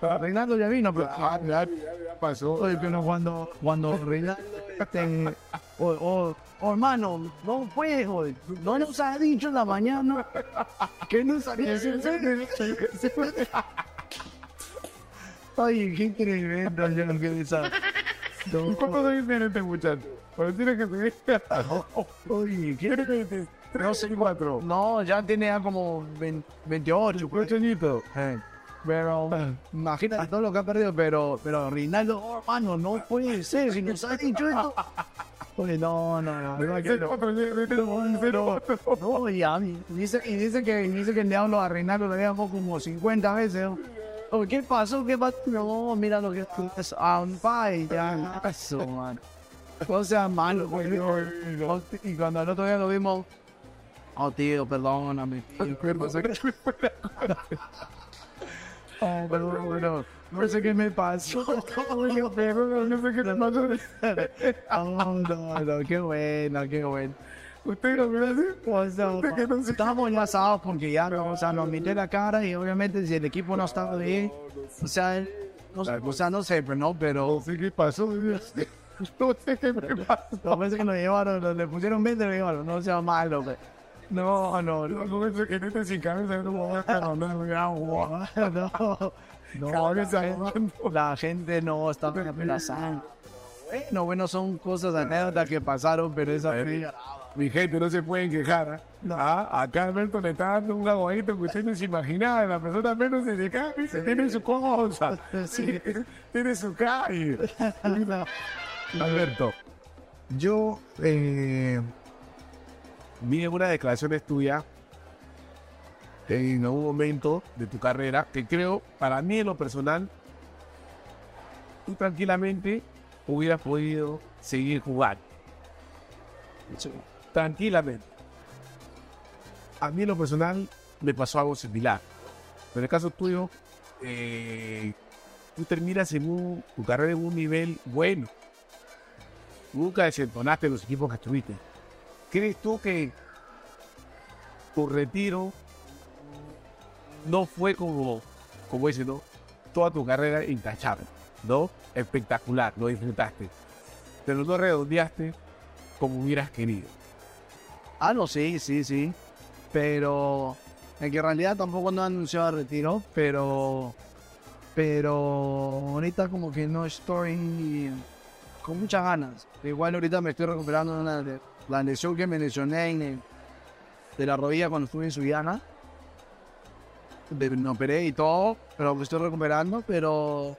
Reinaldo ya vino, pero, Ah, ya, ya, ya pasó. oye, pero cuando, cuando Reinaldo, este, o, o, o, hermano, no puede, oye, no nos ha dicho en la mañana que no sabía Ay, qué tremendo, yo no quiero saber. ¿Y ¿Cuántos años tiene este muchacho? Pero tiene que seguir. Oye, ¿qué No ya tiene ya como 20 28, pues. Ocho añitos. Pero imagínate todo lo que ha perdido, pero, pero Rinaldo, oh, hermano, no puede ser, si nos ha dicho esto. Oye, no, no, no, no, no. No, dice, y dice que, dice que el diablo a Reinaldo le dejó como 50 veces. ¿qué pasó? ¿Qué pasó? No, mira lo que es un pai, ya, eso, mano. O sea, malo, güey. Y cuando el otro día lo vimos, oh, tío, perdóname. Tío, oh, perdón, bueno, no sé qué me pasó. no sé qué me pasó. Oh, no, no, qué bueno, qué bueno. Usted no me hace. O sea, estábamos enlazados porque ya, no, o sea, nos miré la cara y obviamente si el equipo no estaba bien, o sea, él- no, o sea, no sé, pero no, pero No sé qué pasó. No sé qué me pasó. las veces que nos llevaron, le pusieron 20, le llevaron, no sea malo, pues. No, no, no, No qué neta sin cabeza. No va a no, no, Cabeza la, gente no estaba amenazando. Bueno, bueno, son cosas, anécdotas que pasaron, pero esa fue... Mi gente, no se pueden quejar. ¿ah? Ah, acá Alberto le está dando un aguadito que usted no se imaginaba. La persona menos se le cae, dice, tiene su cosa. Sí. Tiene su calle. Alberto, yo eh, vi en una declaración tuya en algún momento de tu carrera que creo, para mí en lo personal, tú tranquilamente hubieras podido seguir jugando. Tranquilamente. A mí en lo personal me pasó algo similar. Pero en el caso tuyo, eh, tú terminas en un, tu carrera en un nivel bueno. Nunca desentonaste en los equipos que estuviste. ¿Crees tú que tu retiro no fue como, como ese, ¿no? Toda tu carrera intachable, ¿no? Espectacular, lo disfrutaste. Pero no redondeaste como hubieras querido. Ah, no, sí, sí, sí. Pero en que realidad tampoco no anunciado el retiro, pero pero ahorita como que no estoy con muchas ganas. Igual ahorita me estoy recuperando de una la lesión que me lesioné de la rodilla cuando estuve en Suiana. De- Me operé y todo, pero me estoy recuperando, pero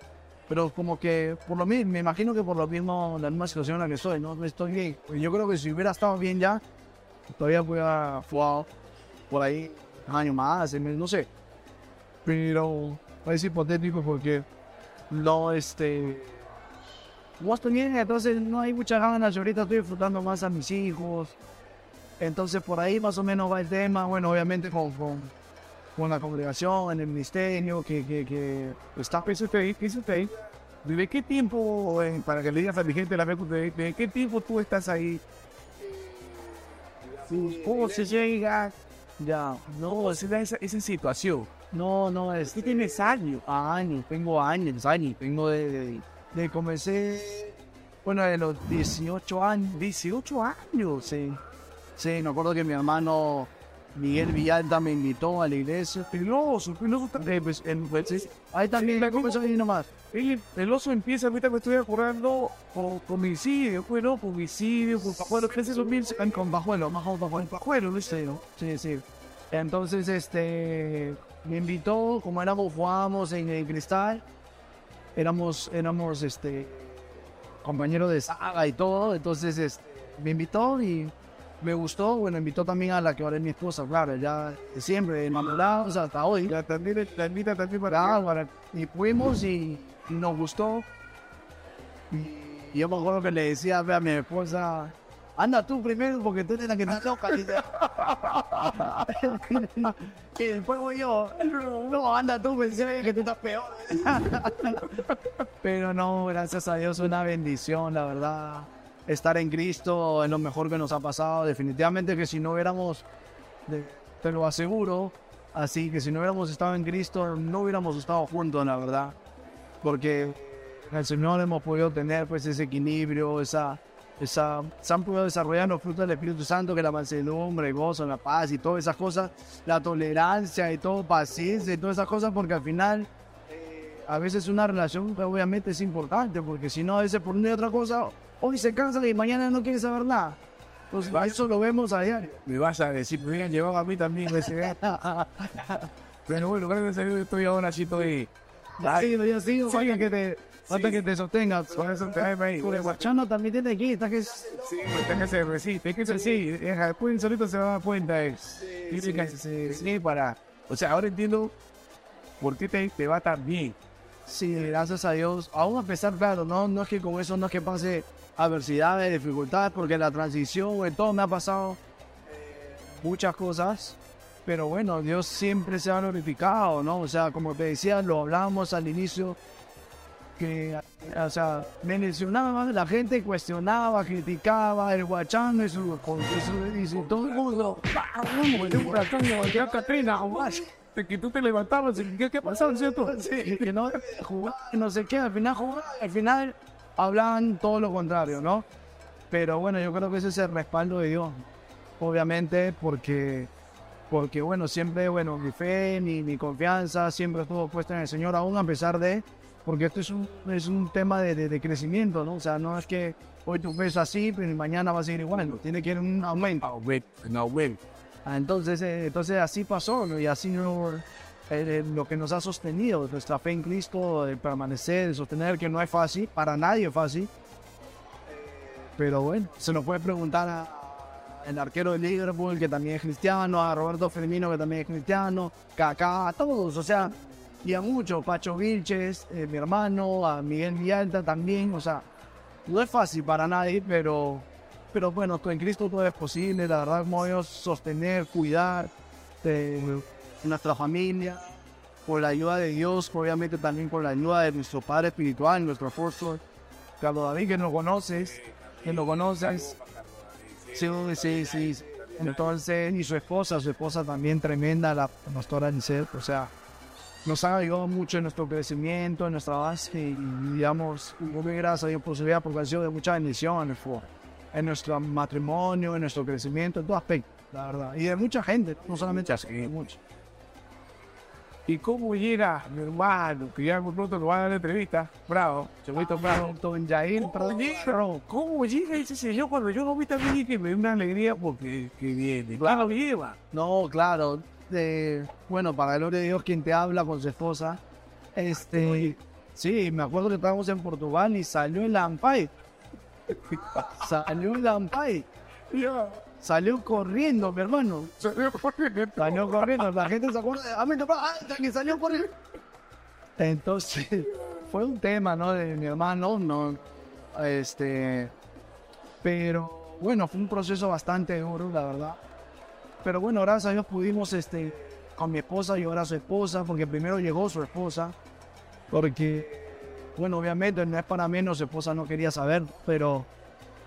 pero como que por lo mismo, me imagino que por lo mismo, la misma situación en la que estoy, ¿no? Estoy bien. Yo creo que si hubiera estado bien ya, todavía hubiera jugado por ahí un año más, no sé. Pero es hipotético porque no, este. No estoy bien, entonces no hay muchas ganas. Yo ahorita estoy disfrutando más a mis hijos. Entonces por ahí más o menos va el tema. Bueno, obviamente con, con, con la congregación, en el ministerio, que, que, que está. Eso te ahí, eso te ahí. ¿Desde qué tiempo, eh, para que le digas a mi gente la vez de, de qué tiempo tú estás ahí? ¿Cómo se llega? Ya, No, esa, esa, esa situación. no, no, es. ¿Qué tienes años? años, tengo años, años, tengo de, de, de comencé, bueno, de los 18 años, 18 años, sí. Sí, me acuerdo que mi hermano Miguel Villalta me invitó a la iglesia. Peloso, peloso. Eh, pues, pues, ahí también me comenzó ahí nomás. El peloso empieza, ahorita me estoy acordando, con homicidio, pues no, con homicidio, con pajuelo, ¿qué es eso? Con Bajuelo, más con Bajuelo. Pajuelo, ¿no? Sí, ¿no? sí, sí. Entonces, este, me invitó, como éramos, jugábamos en el cristal, éramos, éramos, este, compañeros de saga y todo, entonces, este, me invitó y me gustó, bueno, invitó también a la que ahora es mi esposa, claro, ya siempre, enamorados hasta hoy. La también, la invita también para para- y fuimos y, y nos gustó. Y yo me acuerdo que le decía a mi esposa, anda tú primero porque tú eres la que está loca. dice. y después voy yo, no, anda tú, pensé que tú estás peor. Pero no, gracias a Dios, una bendición, la verdad. Estar en Cristo es lo mejor que nos ha pasado. Definitivamente que si no hubiéramos, te lo aseguro, así que si no hubiéramos estado en Cristo, no hubiéramos estado juntos, la verdad. Porque el Señor hemos podido tener pues ese equilibrio, esa, esa, se han podido desarrollar los frutos del Espíritu Santo, que la mansedumbre, el gozo, la paz y todas esas cosas, la tolerancia y todo, paciencia y todas esas cosas, porque al final eh, a veces una relación pues, obviamente es importante, porque si no, a veces por una y otra cosa, hoy se cansa y mañana no quiere saber nada. Pues eso lo vemos a diario. Me vas a decir, me hubieran llevado a mí también ese. Pero bueno, gracias a Dios estoy ahora así, estoy... Sí, ya sí, falta que te, falta que te sostengas. Por eso te ahí, Porque Guachano también tiene aquí, está que. Sí, pues que se resiste, es que sí, deja, después solito se va a dar cuenta, es. Tiene que se- sí, para. O sea, ahora entiendo por qué te, te va tan bien. Sí, gracias a Dios. Aún a pesar, claro, no, no es que con eso no es que pase adversidades, dificultades, porque la transición, en todo me ha pasado eh, muchas cosas, pero bueno, Dios siempre se ha glorificado, ¿no? O sea, como te decía, lo hablábamos al inicio, que, o sea, me mencionaba, la gente cuestionaba, criticaba, el y su- y su- todo el mundo, ¡ah, que tú te levantabas y ¿qué, qué pasaba, cierto? Sí, que no jugar, no sé qué, al final jugar, al final hablan todo lo contrario, ¿no? Pero bueno, yo creo que ese es el respaldo de Dios, obviamente, porque, porque bueno, siempre, bueno, mi fe, mi, mi confianza siempre estuvo puesta en el Señor, aún a pesar de, porque esto es un, es un tema de, de- de crecimiento, ¿no? O sea, no es que hoy tú ves así, pero mañana va a seguir igual, ¿no? tiene que ir un aumento. No, güey. Ah, Entonces, eh, entonces así pasó ¿no? y así no, eh, eh, lo que nos ha sostenido, nuestra fe en Cristo, de permanecer, de sostener, que no es fácil, para nadie es fácil. Pero bueno, se nos puede preguntar a, el arquero de Liverpool, que también es cristiano, a Roberto Firmino, que también es cristiano, Kaká, a todos, o sea, y a muchos, Pacho Vilches, eh, mi hermano, a Miguel Villalta también, o sea, no es fácil para nadie, pero, pero bueno, con Cristo todo es posible, la verdad, como Dios sostener, cuidar de nuestra familia, con la ayuda de Dios, obviamente también con la ayuda de nuestro Padre Espiritual, nuestro apóstol, Carlos David, que nos conoces, que lo conoces. Sí, sí, sí. Entonces, y su esposa, su esposa también tremenda, la pastora Nicet, o sea, nos ha ayudado mucho en nuestro crecimiento, en nuestra base, y digamos, muy gracias a Dios por su vida, porque ha sido de mucha bendición en nuestro, en nuestro matrimonio, en nuestro crecimiento, en todo aspecto, la verdad. Y de mucha gente, no solamente así, mucho. ¿Y cómo llega mi hermano, que ya muy pronto nos va a dar la entrevista? Bravo, Chavito Bravo. Don Jair, perdón, Pero, ¿cómo llega ese señor cuando yo lo vi también y que me dio una alegría porque que viene? Claro, lleva. No, claro. Eh, bueno, para gloria de Dios, quien te habla con su esposa. Este, sí, me acuerdo que estábamos en Portugal y salió el Lampay. Salió el Lampay. Salió corriendo, mi hermano. salió corriendo. Salió corriendo. La gente se acuerda. Ah, ah, que salió corriendo. Entonces, fue un tema, ¿no? De mi hermano, ¿no? Este. Pero bueno, fue un proceso bastante duro, la verdad. Pero bueno, gracias a Dios pudimos, este, con mi esposa, llevar a su esposa, porque primero llegó su esposa. Porque, bueno, obviamente no es para menos, su esposa no quería saber, pero,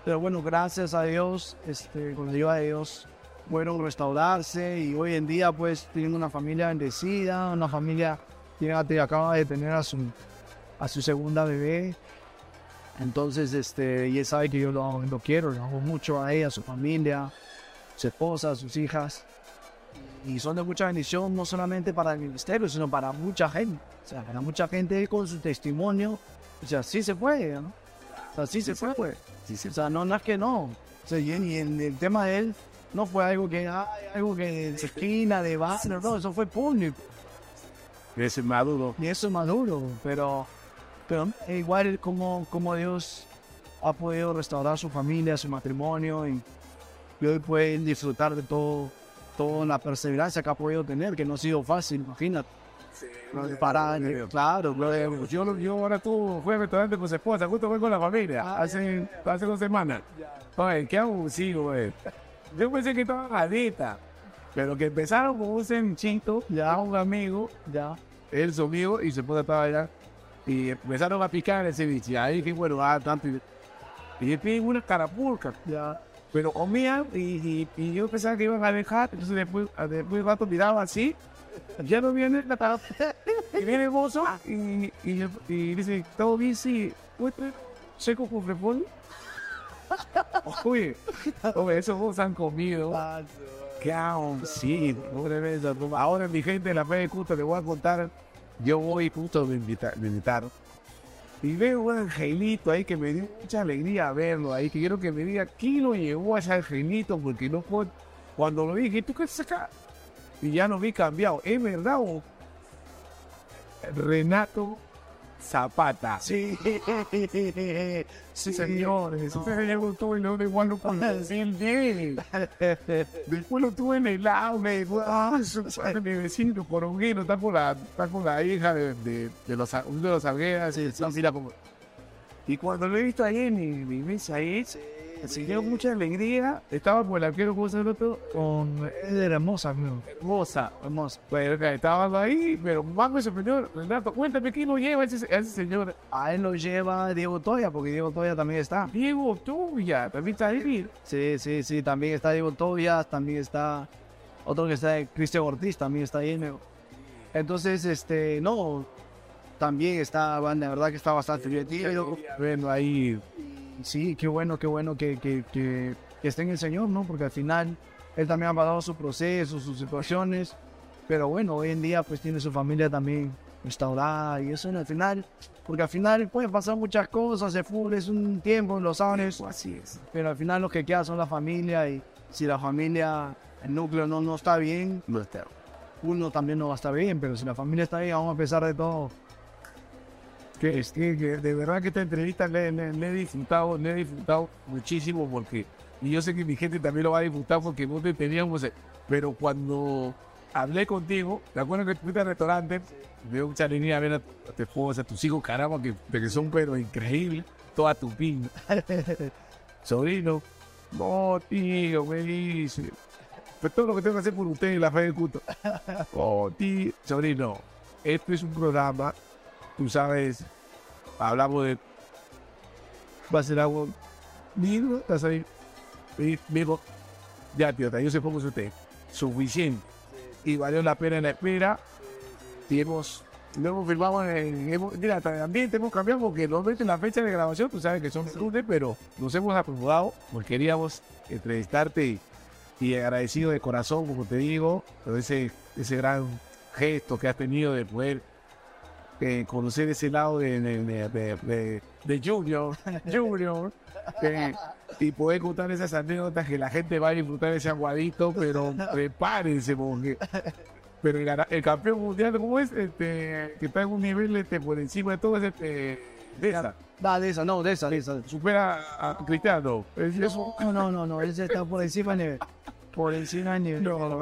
pero bueno, gracias a Dios, este, con la ayuda de Dios, pudieron restaurarse y hoy en día pues tienen una familia bendecida, una familia fíjate, acaba de tener a su, a su segunda bebé. Entonces, este, él sabe que yo lo, lo quiero, lo amo mucho a ella, a su familia, su esposa, sus hijas. Y son de mucha bendición, no solamente para el ministerio, sino para mucha gente. O sea, para mucha gente con su testimonio. O sea, sí se puede, ¿no? O sea, sí, se puede. O sea, no, no es que no. O sea, y, y en el tema de él, no fue algo que, algo que de esquina, de bar, no, eso fue público. Ese maduro. Y eso es maduro, pero, pero igual como, como Dios ha podido restaurar su familia, su matrimonio y, y hoy pueden disfrutar de todo, toda la perseverancia que ha podido tener, que no ha sido fácil, imagínate. Para, claro, gloria a Dios. Yo, yo ahora tú fui al restaurante con su esposa, justo fue con la familia, Ah, hace, hace dos semanas. Oye, qué abusivo, güey. Yo pensé que estaba gadita, pero que empezaron con un cenchito, ya un amigo, Ya, él su amigo y su esposa estaba allá, y empezaron a picar el ceviche. Ahí dije, bueno, ah, tanto. Y, y piden una carapulca, ya. Pero comían y, y, y yo pensaba que iban a dejar, entonces después, después de un rato miraba así, ya no viene la carapulca, y viene el mozo y, y, y dice, ¿todo bien? Sí, ¿Puedes traer seco con repollo? Oye, oye, esos dos han comido. ¿Qué hago? Sí. Ahora mi gente, la fe de culto, le voy a contar. Yo voy justo me, invita- me invitaron. Y veo un angelito ahí que me dio mucha alegría verlo ahí. Que quiero que me diga quién lo llevó a ese angelito, porque no fue. Cuando lo vi, dije, ¿tú qué acá? Y ya lo vi cambiado. ¿Es verdad o? Renato Zapata. Sí, sí, Señores, ustedes ya lo tuve no igual no puedo decir bien. Después lo tuve en el y, ah, mi vecino coronguero está con la, está con la hija de, de, de los, de los algueras. Sí, sí, No, como. Y cuando lo he visto ahí en mi, mesa ahí, se dio mucha alegría. Estaba con el arquero, ¿cómo se llama el otro? Con es de hermosa, creo. Hermosa, hermosa. Bueno, que estaban ahí, pero más me sorprendió, Renato, cuéntame quién lo lleva ese, ese señor. A él lo lleva Diego Toya, porque Diego Toya también está. Diego Tuya, también está ahí. Sí, sí, sí, también está Diego Tobias, también está otro que está Cristian Ortiz, también está ahí. ¿no? Entonces, este, no, también está, la verdad que está bastante divertido. Bueno, ahí Sí, qué bueno, qué bueno que, que, que, que esté en el Señor, ¿no? Porque al final él también ha pasado su proceso, sus situaciones, pero bueno, hoy en día pues tiene su familia también restaurada y eso en el final, porque al final pueden pasar muchas cosas, el fútbol es un tiempo, lo sabes, así es. pero al final lo que queda son la familia y si la familia, el núcleo no, no está bien, No está. uno también no va a estar bien, pero si la familia está bien, vamos a pesar de todo. Que, es que, que de verdad que esta entrevista le, le- le he disfrutado, le he disfrutado muchísimo porque, y yo sé que mi gente también lo va a disfrutar porque no te teníamos, pero cuando hablé contigo, ¿te acuerdas que fuiste al restaurante? Dio mucha alegría ver a, tu- a tu esposa, a tus hijos, caramba, que, que son pero increíbles, toda tu pinta. Sobrino, no, tío, me dice. Pues todo lo que tengo que hacer por usted en la fe de culto. Oh, tío, sobrino, esto es un programa, tú sabes, hablamos de. Va a ser algo. Lindo, estás ahí. Y me dijo, ya, tío, yo sé poco usted. Suficiente. Y valió la pena en la espera. Y hemos. En. Hemos, mira, hasta el ambiente hemos cambiado porque normalmente la fecha de grabación, tú sabes que son lunes, pero nos hemos acomodado porque queríamos entrevistarte y, y agradecido de corazón, como te digo, por ese, ese gran gesto que has tenido de poder eh, conocer ese lado de, de, de, de- de- de Junior, Junior eh, y poder contar esas anécdotas que la gente va a disfrutar ese aguadito, pero prepárense porque pero el, campeón mundial, ¿cómo es? Este, que está en un nivel este, por encima de todo, es este, de esa. Da, de esa, no, de esa, de esa. Supera a Cristiano. Es, No, no, no, no, ese está por encima del nivel. Por encima del nivel. No, no,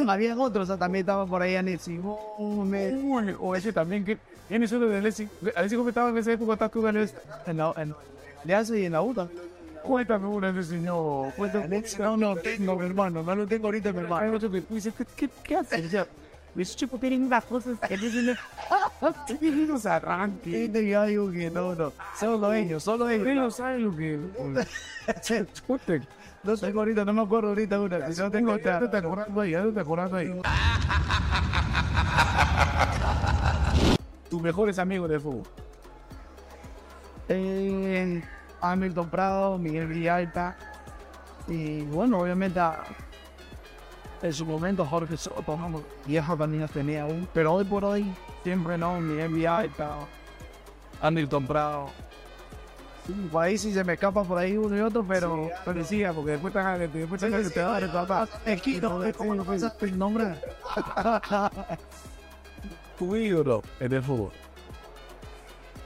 un- había otros, o sea, también estaba por ahí Anexi Gómez. Uy, o ese también que tiene uno de Alexis. Alexis cómo estaba en esa época, estás tú, Alexis. En la, en Alianza y en la U también. Cuéntame una de señor. Cuéntame. No, no tengo, mi hermano, no lo tengo ahorita, mi hermano. otro dices, ¿qué, qué, qué haces? O sea, esos chicos tienen unas cosas que dicen, tienen unos arranques. Que algo que no, no. Solo ellos, solo ellos. no saben lo que... Escuchen. No tengo ahorita, no me acuerdo ahorita una. Si no tengo Ya ahorita. te acordando ahí, ya te acordando ahí. Tus mejores amigos de fútbol. Eh, Hamilton Prado, Miguel Villalta. Y bueno, obviamente a- en su momento Jorge Soto, ¿no? viejo también tenía un. Pero hoy por hoy, siempre no, Miguel Villalta, Hamilton Prado. Sí, por ahí sí se me escapa por ahí uno y otro, pero. Pero sí, porque después te después te te va a dar el papá. Es que no, es como no pasaste el nombre. Tu ídolo en el fútbol.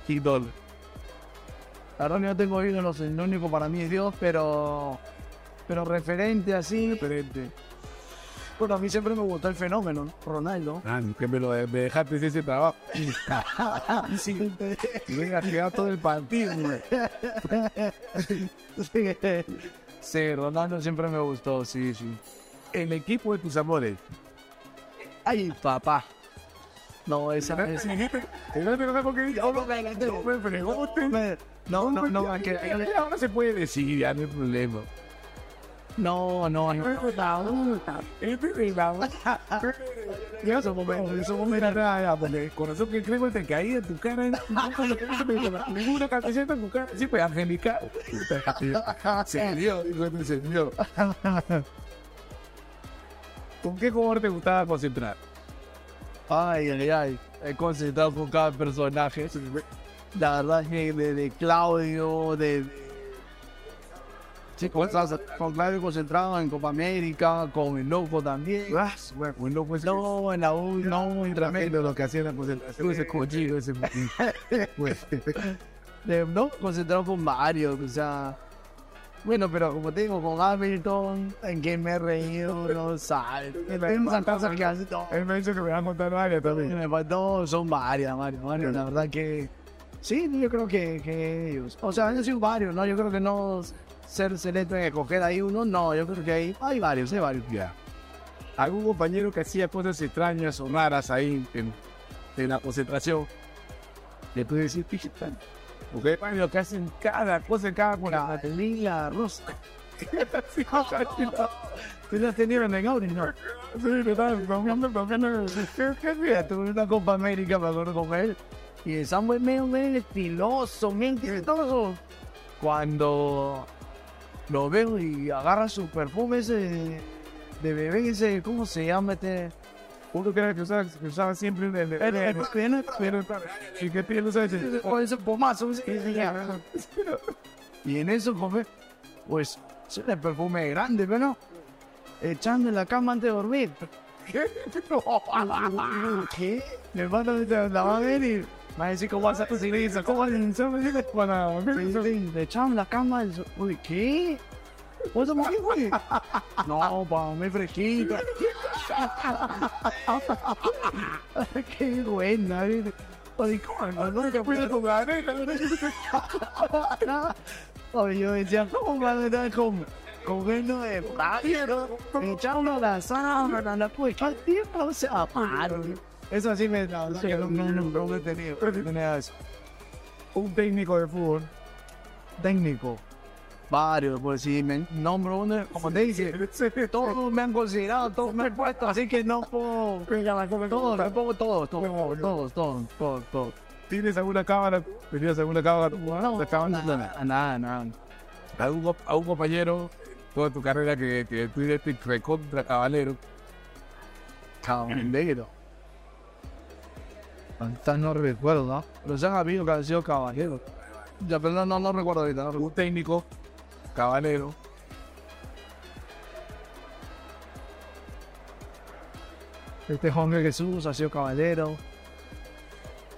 Ídolo. Verdad, yo tengo ídolos, el único para mí es Dios, pero. Pero referente así, Diferente. Bueno, a mí siempre me gustó el fenómeno, ¿no? Ronaldo. Ah, que me lo me dejaste ese trabajo. sí. Venga, queda todo el partido, güey. sí, Ronaldo siempre me gustó, sí, sí. El equipo de tus amores. Ay, papá. No, esa es. No me. No, no, no, que- Ahora se puede decir, ya no hay problema. No, no, no. Es En esos momentos, en esos momentos. Nada, ya, porque corazón que creo te caía en tu cara. Ninguna camiseta en tu cara. Sí, pues, angelical. Se dio, dijo este señor. ¿Con qué jugador te gustaba concentrar? Ay, ay, ay. He concentrado con cada personaje. La verdad es que de, de Claudio, de. Sí, con, con Claudio concentrado en Copa América, con el Loco también. Ah, bueno, pues no fue No, en la U, no, en tremendo lo que hacía en la concentración. Ese cochino, ese pues, no, concentrado con varios, o sea. Bueno, pero como te digo, con Hamilton, en que me he reído, no sabes. Cosas que no, Él me dice que me va a contar varias también. me faltó, son varias, varias, varias. La verdad que Sí, yo creo que, que ellos. O sea, han sido varios, ¿no? Yo creo que no ser selecto en escoger ahí uno, no, yo creo que hay, hay varios, hay varios. Ya. Algún compañero que hacía cosas extrañas o raras ahí en, en la concentración, le puede decir, fíjate, porque que hacen cada cosa, cada. La lila rosa. Tú la tenías en el Audi, ¿no? Sí, ¿verdad? Comiendo, comiendo. Mira, tuve una Copa América, me acuerdo con él. Y el Samuel medio, medio estiloso, bien chistoso. Cuando lo veo y agarra su perfume ese de, de bebé, ese, ¿cómo se llama este? Uno que que usaba, que usaba siempre el, el, el, El- el- el- pero, ¿y qué tiene? ¿Sabes? Con ese pomazo. ese- Y en eso, pues, ese es el perfume grande, pero echando en la cama antes de dormir. ¿Qué? Me van a la va a ver a decir cómo vas a conseguir eso, cómo vas a Para Sí, sí, le echamos la cama uy, ¿qué? ¿Vos somos qué, güey? No, pa, me fresquito. qué buena, ¿eh? Oye, ¿cómo que fui a jugar, ¿eh? Oye, yo decía, ¿cómo va a estar con, vino de pájaro? Echando la sábana, la pues, ¿qué tiempo? O sea, paro. Eso sí me da, que no, no, no, no lo he tenido. no tenía eso. un técnico de fútbol. técnico. Varios, pues si me nombro uno, como te dice, todos me han considerado, todos me han puesto, así que no puedo. Todos, me pongo todos, todos, todos, todos, todos, todos. ¿Tienes alguna cámara? ¿Tenías alguna cámara? No, ¿Te acaban de- nada, nada, nada. ¿Algún, co- algún compañero toda tu carrera que, que tú eres recontra caballero? Caballero. Hasta no recuerdo, ¿no? Pero se han habido que han sido caballeros. Ya, pero no, no, recuerdo ahorita. no recuerdo. Un técnico caballero. Este Jorge Jesús ha sido caballero.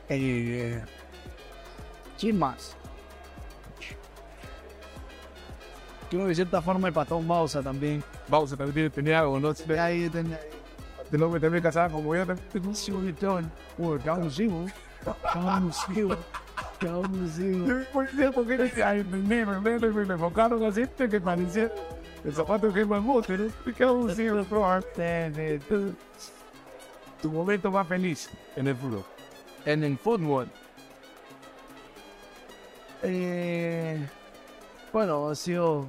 Eh, ¿Quién más? Creo que de cierta forma el patón Bausa también. Vamos a también tenía algo, ¿no? Ahí tenía. De lo que también casaba como yo. Tengo un sigo de todo. Uy, cada uno sigo. Cada uno sigo. Cada uno sigo. porque ay, negro, negro, y me enfocaron así que parecía el zapato que es más gusto, ¿no? Cada uno sigue Tu momento más feliz en el fútbol. En el fútbol. Eh, bueno, ha sido.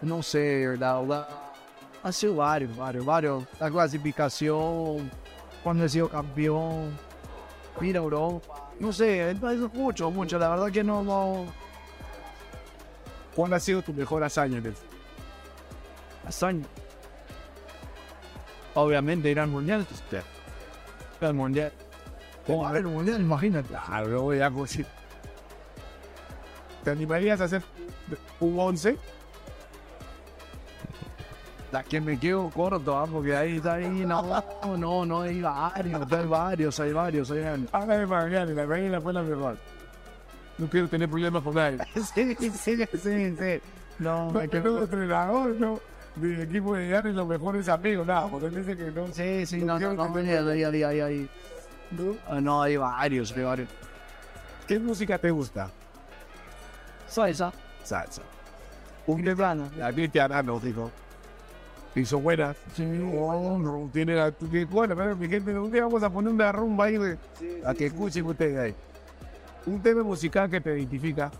No sé, la verdad. Ha sido varios, varios, varios. La clasificación, cuando he sido campeón, ir a Europa. No sé, es mucho, mucho. La verdad que no, no. ¿Cuál ha sido tu mejor hazaña en el hazaña. Obviamente ir al mundial. Ir al mundial. ¿Cómo a ver el mundial? Imagínate. Claro, voy a decir. ¿Te animarías a hacer un 11? La que me quedo corto, ah, porque ahí está ahí, no, no, no, hay varios, hay varios, hay varios, hay varios. Hágame de Magallanes, la Magallanes fue la mejor. No quiero tener problemas con nadie. Sí, sí, sí, sí. No, No, hay que que... no entrenador, no. Mi equipo de Llanes, los mejores amigos, nada, porque dice que no. Sí, sí, no, no, no, ahí, ahí, ahí, ahí, ahí. Ah, No, hay varios, hay varios. ¿Qué música te gusta? Salsa, Salsa. un de plano. La cristiana nos dijo. Hizo buenas. Sí, No, tiene la. Bueno, pero mi gente, un día vamos a poner una rumba ahí de, a que escuchen ustedes ahí. Un tema musical que te identifica.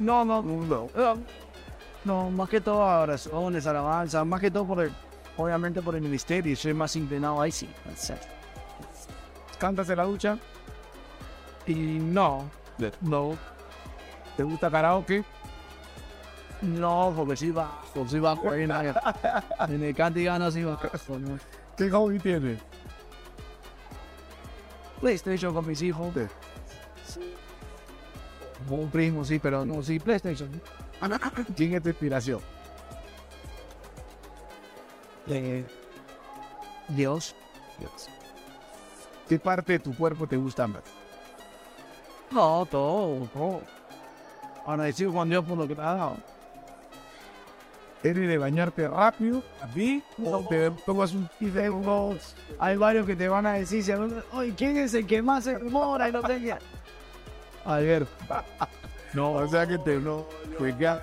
no, no, No. no, no, más que todo oraciones, alabanza, más que todo por el, obviamente por el ministerio, soy más inclinado ahí, sí. ¿Cantas en la ducha? Y no, no, ¿Te gusta karaoke? No, porque sí bajo, sí bajo ahí en, el canto y gana sí bajo. ¿no? ¿Qué hobby tienes? PlayStation con mis hijos. Con un primo, sí, pero no, sí, PlayStation. ¿Quién es tu inspiración? Eh, Dios. ¿Qué parte de tu cuerpo te gusta más? No, todo, todo. Agradecido con Dios por lo que me ha dado. ¿Eres de bañarte rápido? ¿A mí? ¿O te tomas un luego hay varios que te van a decir, "Oye, ¿quién es el que más se demora? Y no sé qué. Alberto. No, o sea que te no. Pues ya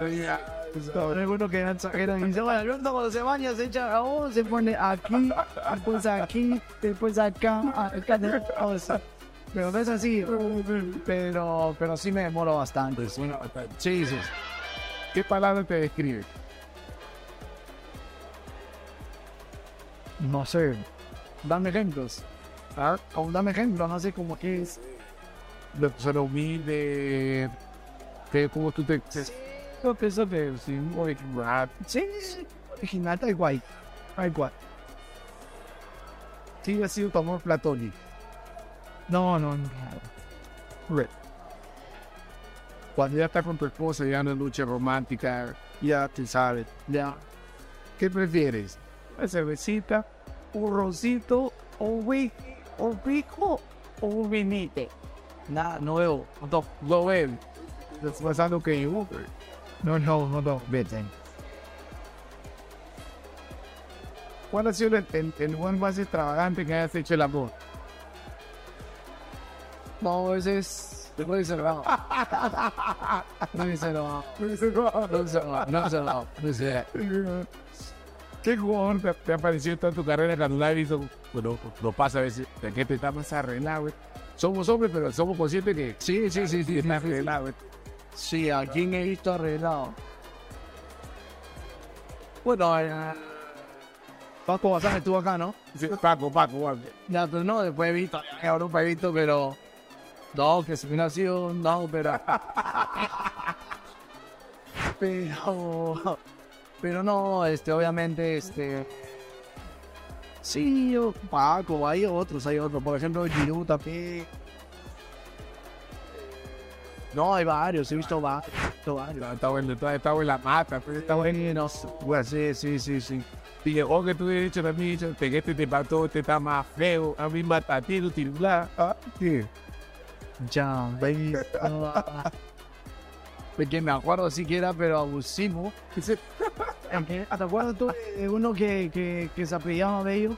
algunos que exageran y dicen, bueno, Alberto cuando se baña se echa jabón, se pone aquí, después aquí, después acá, acá, o sea, pero no es así, pero, pero sí me demoro bastante. Sí, sí. ¿Qué palabra te describe? No sé, dame ejemplos. ¿Ah? O dame ejemplos, no sé cómo que es. De persona humilde. Que como tú te. Yo pienso que sí, muy rap. Sí, sí, original, tal cual, tal cual. Sí, ha sido tu amor platónico. No, no, no. Cuando ya estás con tu esposa, ya no es lucha romántica, ya te sabes. Ya. ¿Qué prefieres? ¿Una cervecita, un roncito, un whisky, un pico o un vinito? Nada, no veo. No, Lo ven. Estás pasando que Uber. no, no, no, no, vete. ¿Cuál ha sido el, el- el lugar más extravagante que hayas hecho el amor? No, ese es. Te puede ser no. No dice ¿Qué jugador te, te ha parecido en tu carrera cuando la has visto? Bueno, lo pasa a veces, de que te está más arreglado, güey. Somos hombres, pero somos conscientes que Sí, sí, sí, sí. está arreglado, güey. Sí, ¿a quién he visto arreglado? Bueno, eh, Paco Bazán estuvo acá, ¿no? Sí, Paco, Paco, guardia. Ya, pero no, después he visto, en Europa he visto, pero. No, que se me nació, no, pero. pero. Pero no, este, obviamente, este. Sí, yo, Paco, hay otros, hay otros. Por ejemplo, Giroud también. No, hay varios, he visto varios. Está bueno, está, está en la mata, pues, está bueno. Bueno, sí, sí, sí, sí. Y llegó que tú he dicho también, dicho, que este te mató, este está más feo, a mí mata a ti, no te bla. Ah, sí. Ya, baby. Porque me acuerdo siquiera, pero abusivo. ¿Te acuerdas tú de uno que, que, que se apellidaba Bello?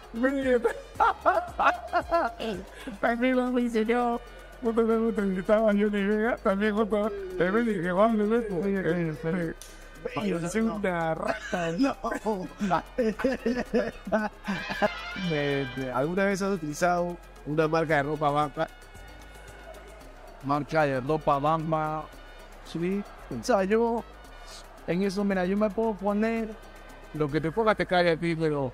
También lo hice yo. Justo me gusta que estaba yo ni vega, también justo también dije, Juan, no es Bello, es una rata. No. ¿Alguna vez has utilizado una marca de ropa banca? Marca de ropa Bamba. Sí. O sea, yo. En eso, mira, yo me puedo poner Lo que te ponga te cae a ti, pero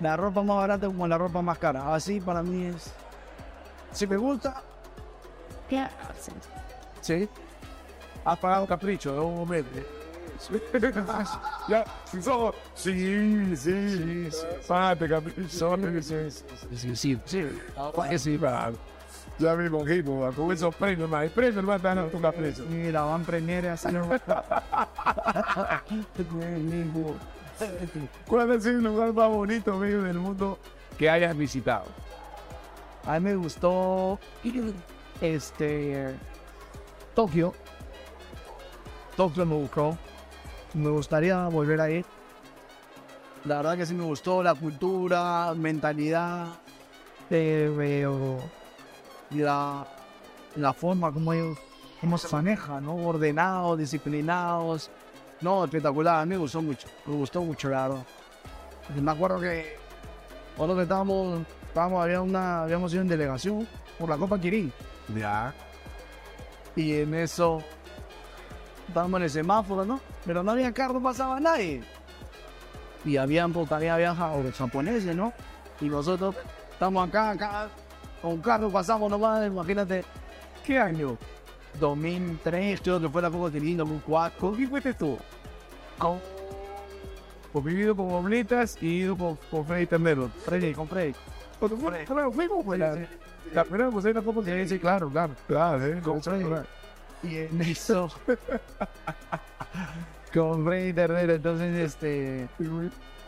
la ropa más barata como la ropa más cara. Así para mí es. Si me gusta, sí. Has pagado capricho un momento. ya. Sí, sí, sí. Sí, sí, sí. sí. Sí, va. Ya me imagino, va, con esos premios, más. El premio, hermano, te dan tu capricho. Mira, van premiere así. ¿Cuál sido el lugar más bonito, medio del mundo que hayas visitado? A mí me gustó este Tokio. Tokio me gustó. Me gustaría volver a ir. La verdad que sí me gustó la cultura, mentalidad, eh, veo la, la forma como ellos cómo se manejan, ¿no? Ordenados, disciplinados. No, espectacular, a mí me gustó mucho, me gustó mucho, la verdad. Me acuerdo que cuando estábamos, estábamos había una, habíamos ido en delegación por la Copa Kirin. Ya. Y en eso estábamos en el semáforo, ¿no? Pero no había carro, no pasaba nadie. Y habían, porque había viajado los japoneses, ¿no? Y nosotros estamos acá, acá, con carro pasamos nomás, imagínate. ¿Qué año? 2003, creo que fue la Copa Kirin, 2004. ¿Con quién fuiste tú? Con Pues he ido con Oblitas y ido con, con Freddy Ternero. Freddy, con Freddy. Cuando fue, claro, fuimos, pues. La, la primera pues ahí la copa que sí, claro, claro. Claro, eh, con Freddy. Freddy. Y en eso, con Freddy Ternero, entonces, este,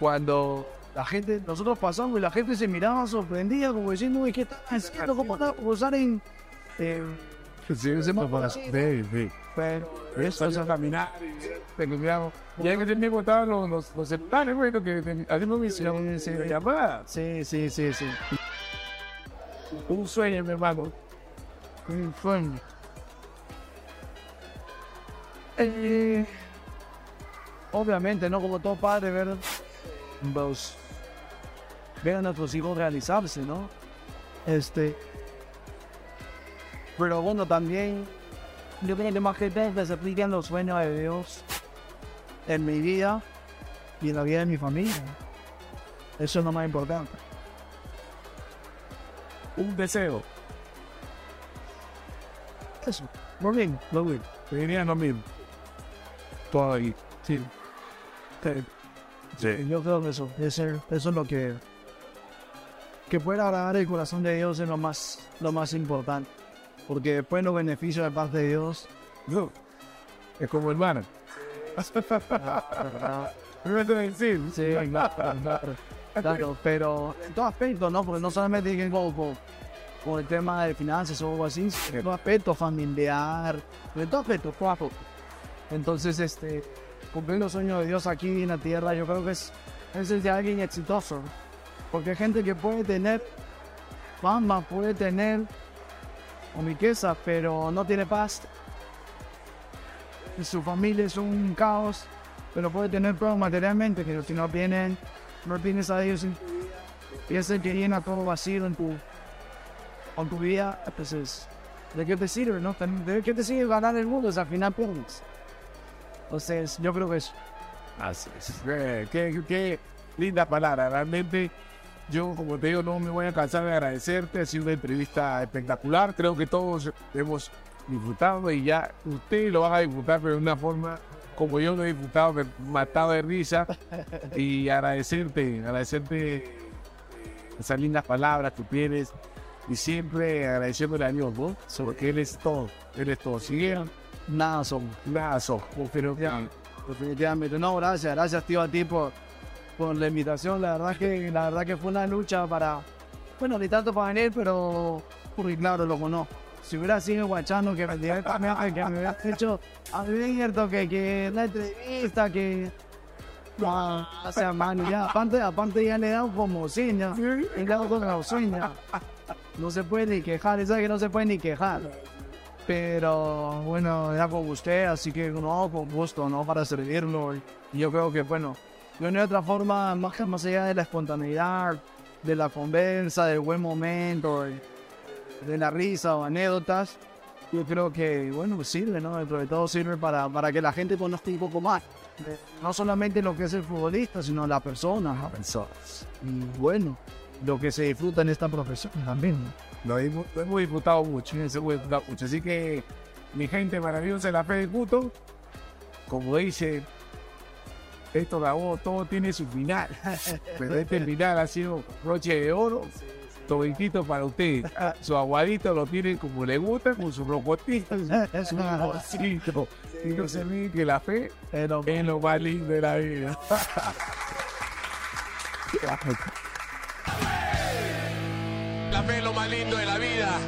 cuando la gente, nosotros pasamos y la gente se miraba sorprendida, como diciendo, "Uy, ¿qué están haciendo? ¿Cómo están cruzar en, en Sí, ese para sí, sí. Pero eso es caminar, peculiar. Y hay que tener botados los, los, los celulares, güey, lo que hacemos misión sí, de llamada. Sí, sí, sí, sí. Un sueño, mi hermano. Un sueño. Eh, obviamente, ¿no? Como todo padre, ver, pues, ver a nuestros hijos realizarse, ¿no? Este. Pero bueno, también yo creo que más que se aplican los sueños de Dios en mi vida y en la vida de mi familia. Eso es lo más importante. Un deseo. Eso. Muy bien, bien. Te diría lo mismo. Todo ahí. Sí. Sí. Yo creo que eso, eso, eso es lo que que pueda agradar el corazón de Dios es lo más, lo más importante. Porque después los beneficios de parte de Dios. No. Es como hermano. Me decir. Sí, claro, pero en todo aspecto, ¿no? Porque no solamente que ver con, el tema de finanzas o algo así, sino en todo aspecto familiar, en todo aspecto, cuatro. Entonces, este, cumplir los sueños de Dios aquí en la tierra, yo creo que es, es de alguien exitoso. Porque hay gente que puede tener fama, puede tener riqueza, pero no tiene paz. Su familia es un caos, pero puede tener pruebas materialmente, pero si no tienen, no tienes a Dios en tu vida, que llena todo vacío en tu, en tu vida, entonces, ¿de qué te no? ¿De qué te ganar el mundo? si al final pierdes. Entonces, yo creo que es. Así es. Eh, qué, qué linda palabra, realmente. Yo, como te digo, no me voy a cansar de agradecerte. Ha sido una entrevista espectacular. Creo que todos hemos disfrutado y ya usted lo va a disfrutar, pero de una forma como yo lo he disfrutado, me he matado de risa. Y agradecerte, agradecerte eh, esas lindas palabras que tienes y siempre agradeciéndole a Dios, ¿no? Porque Él es todo, Él es todo. Sigue, Nada somos. nada sos, pero Definitivamente. No, gracias, gracias tío a ti por, por la invitación. La verdad que, la verdad que fue una lucha para, bueno, ni tanto para venir, pero porque claro, lo conozco. Si hubiera sido guachano que me que me hubiera hecho abierto que, que la entrevista, que no, o sea, man, ya, aparte, aparte ya le he dado como señas, le he dado con la señas. No se puede ni quejar, esa que no se puede ni quejar. Pero bueno, ya con usted, así que no, con gusto, ¿no? Para servirlo. Y yo creo que, bueno, de una u otra forma, más, que- allá de la espontaneidad, de la conversa, del buen momento, de, de la risa o anécdotas, yo creo que, bueno, pues sirve, ¿no? Dentro de todo sirve para, para que la gente conozca un poco más. de- no solamente lo que es el futbolista, sino la persona, ¿no? Y bueno, lo que se disfruta en esta profesión también. Lo hemos, lo hemos disfrutado mucho, eso hemos disfrutado mucho. Así que, mi gente maravillosa de la fe del Cuto, como dice, esto grabó, todo tiene su final. Pero este final ha sido broche de oro, toditito para ustedes. Su aguadito lo tienen como le gusta, con su rocotito, Es su bolsito. Y no se olviden que la fe es lo más lindo de la vida. La fe es lo más lindo de la vida.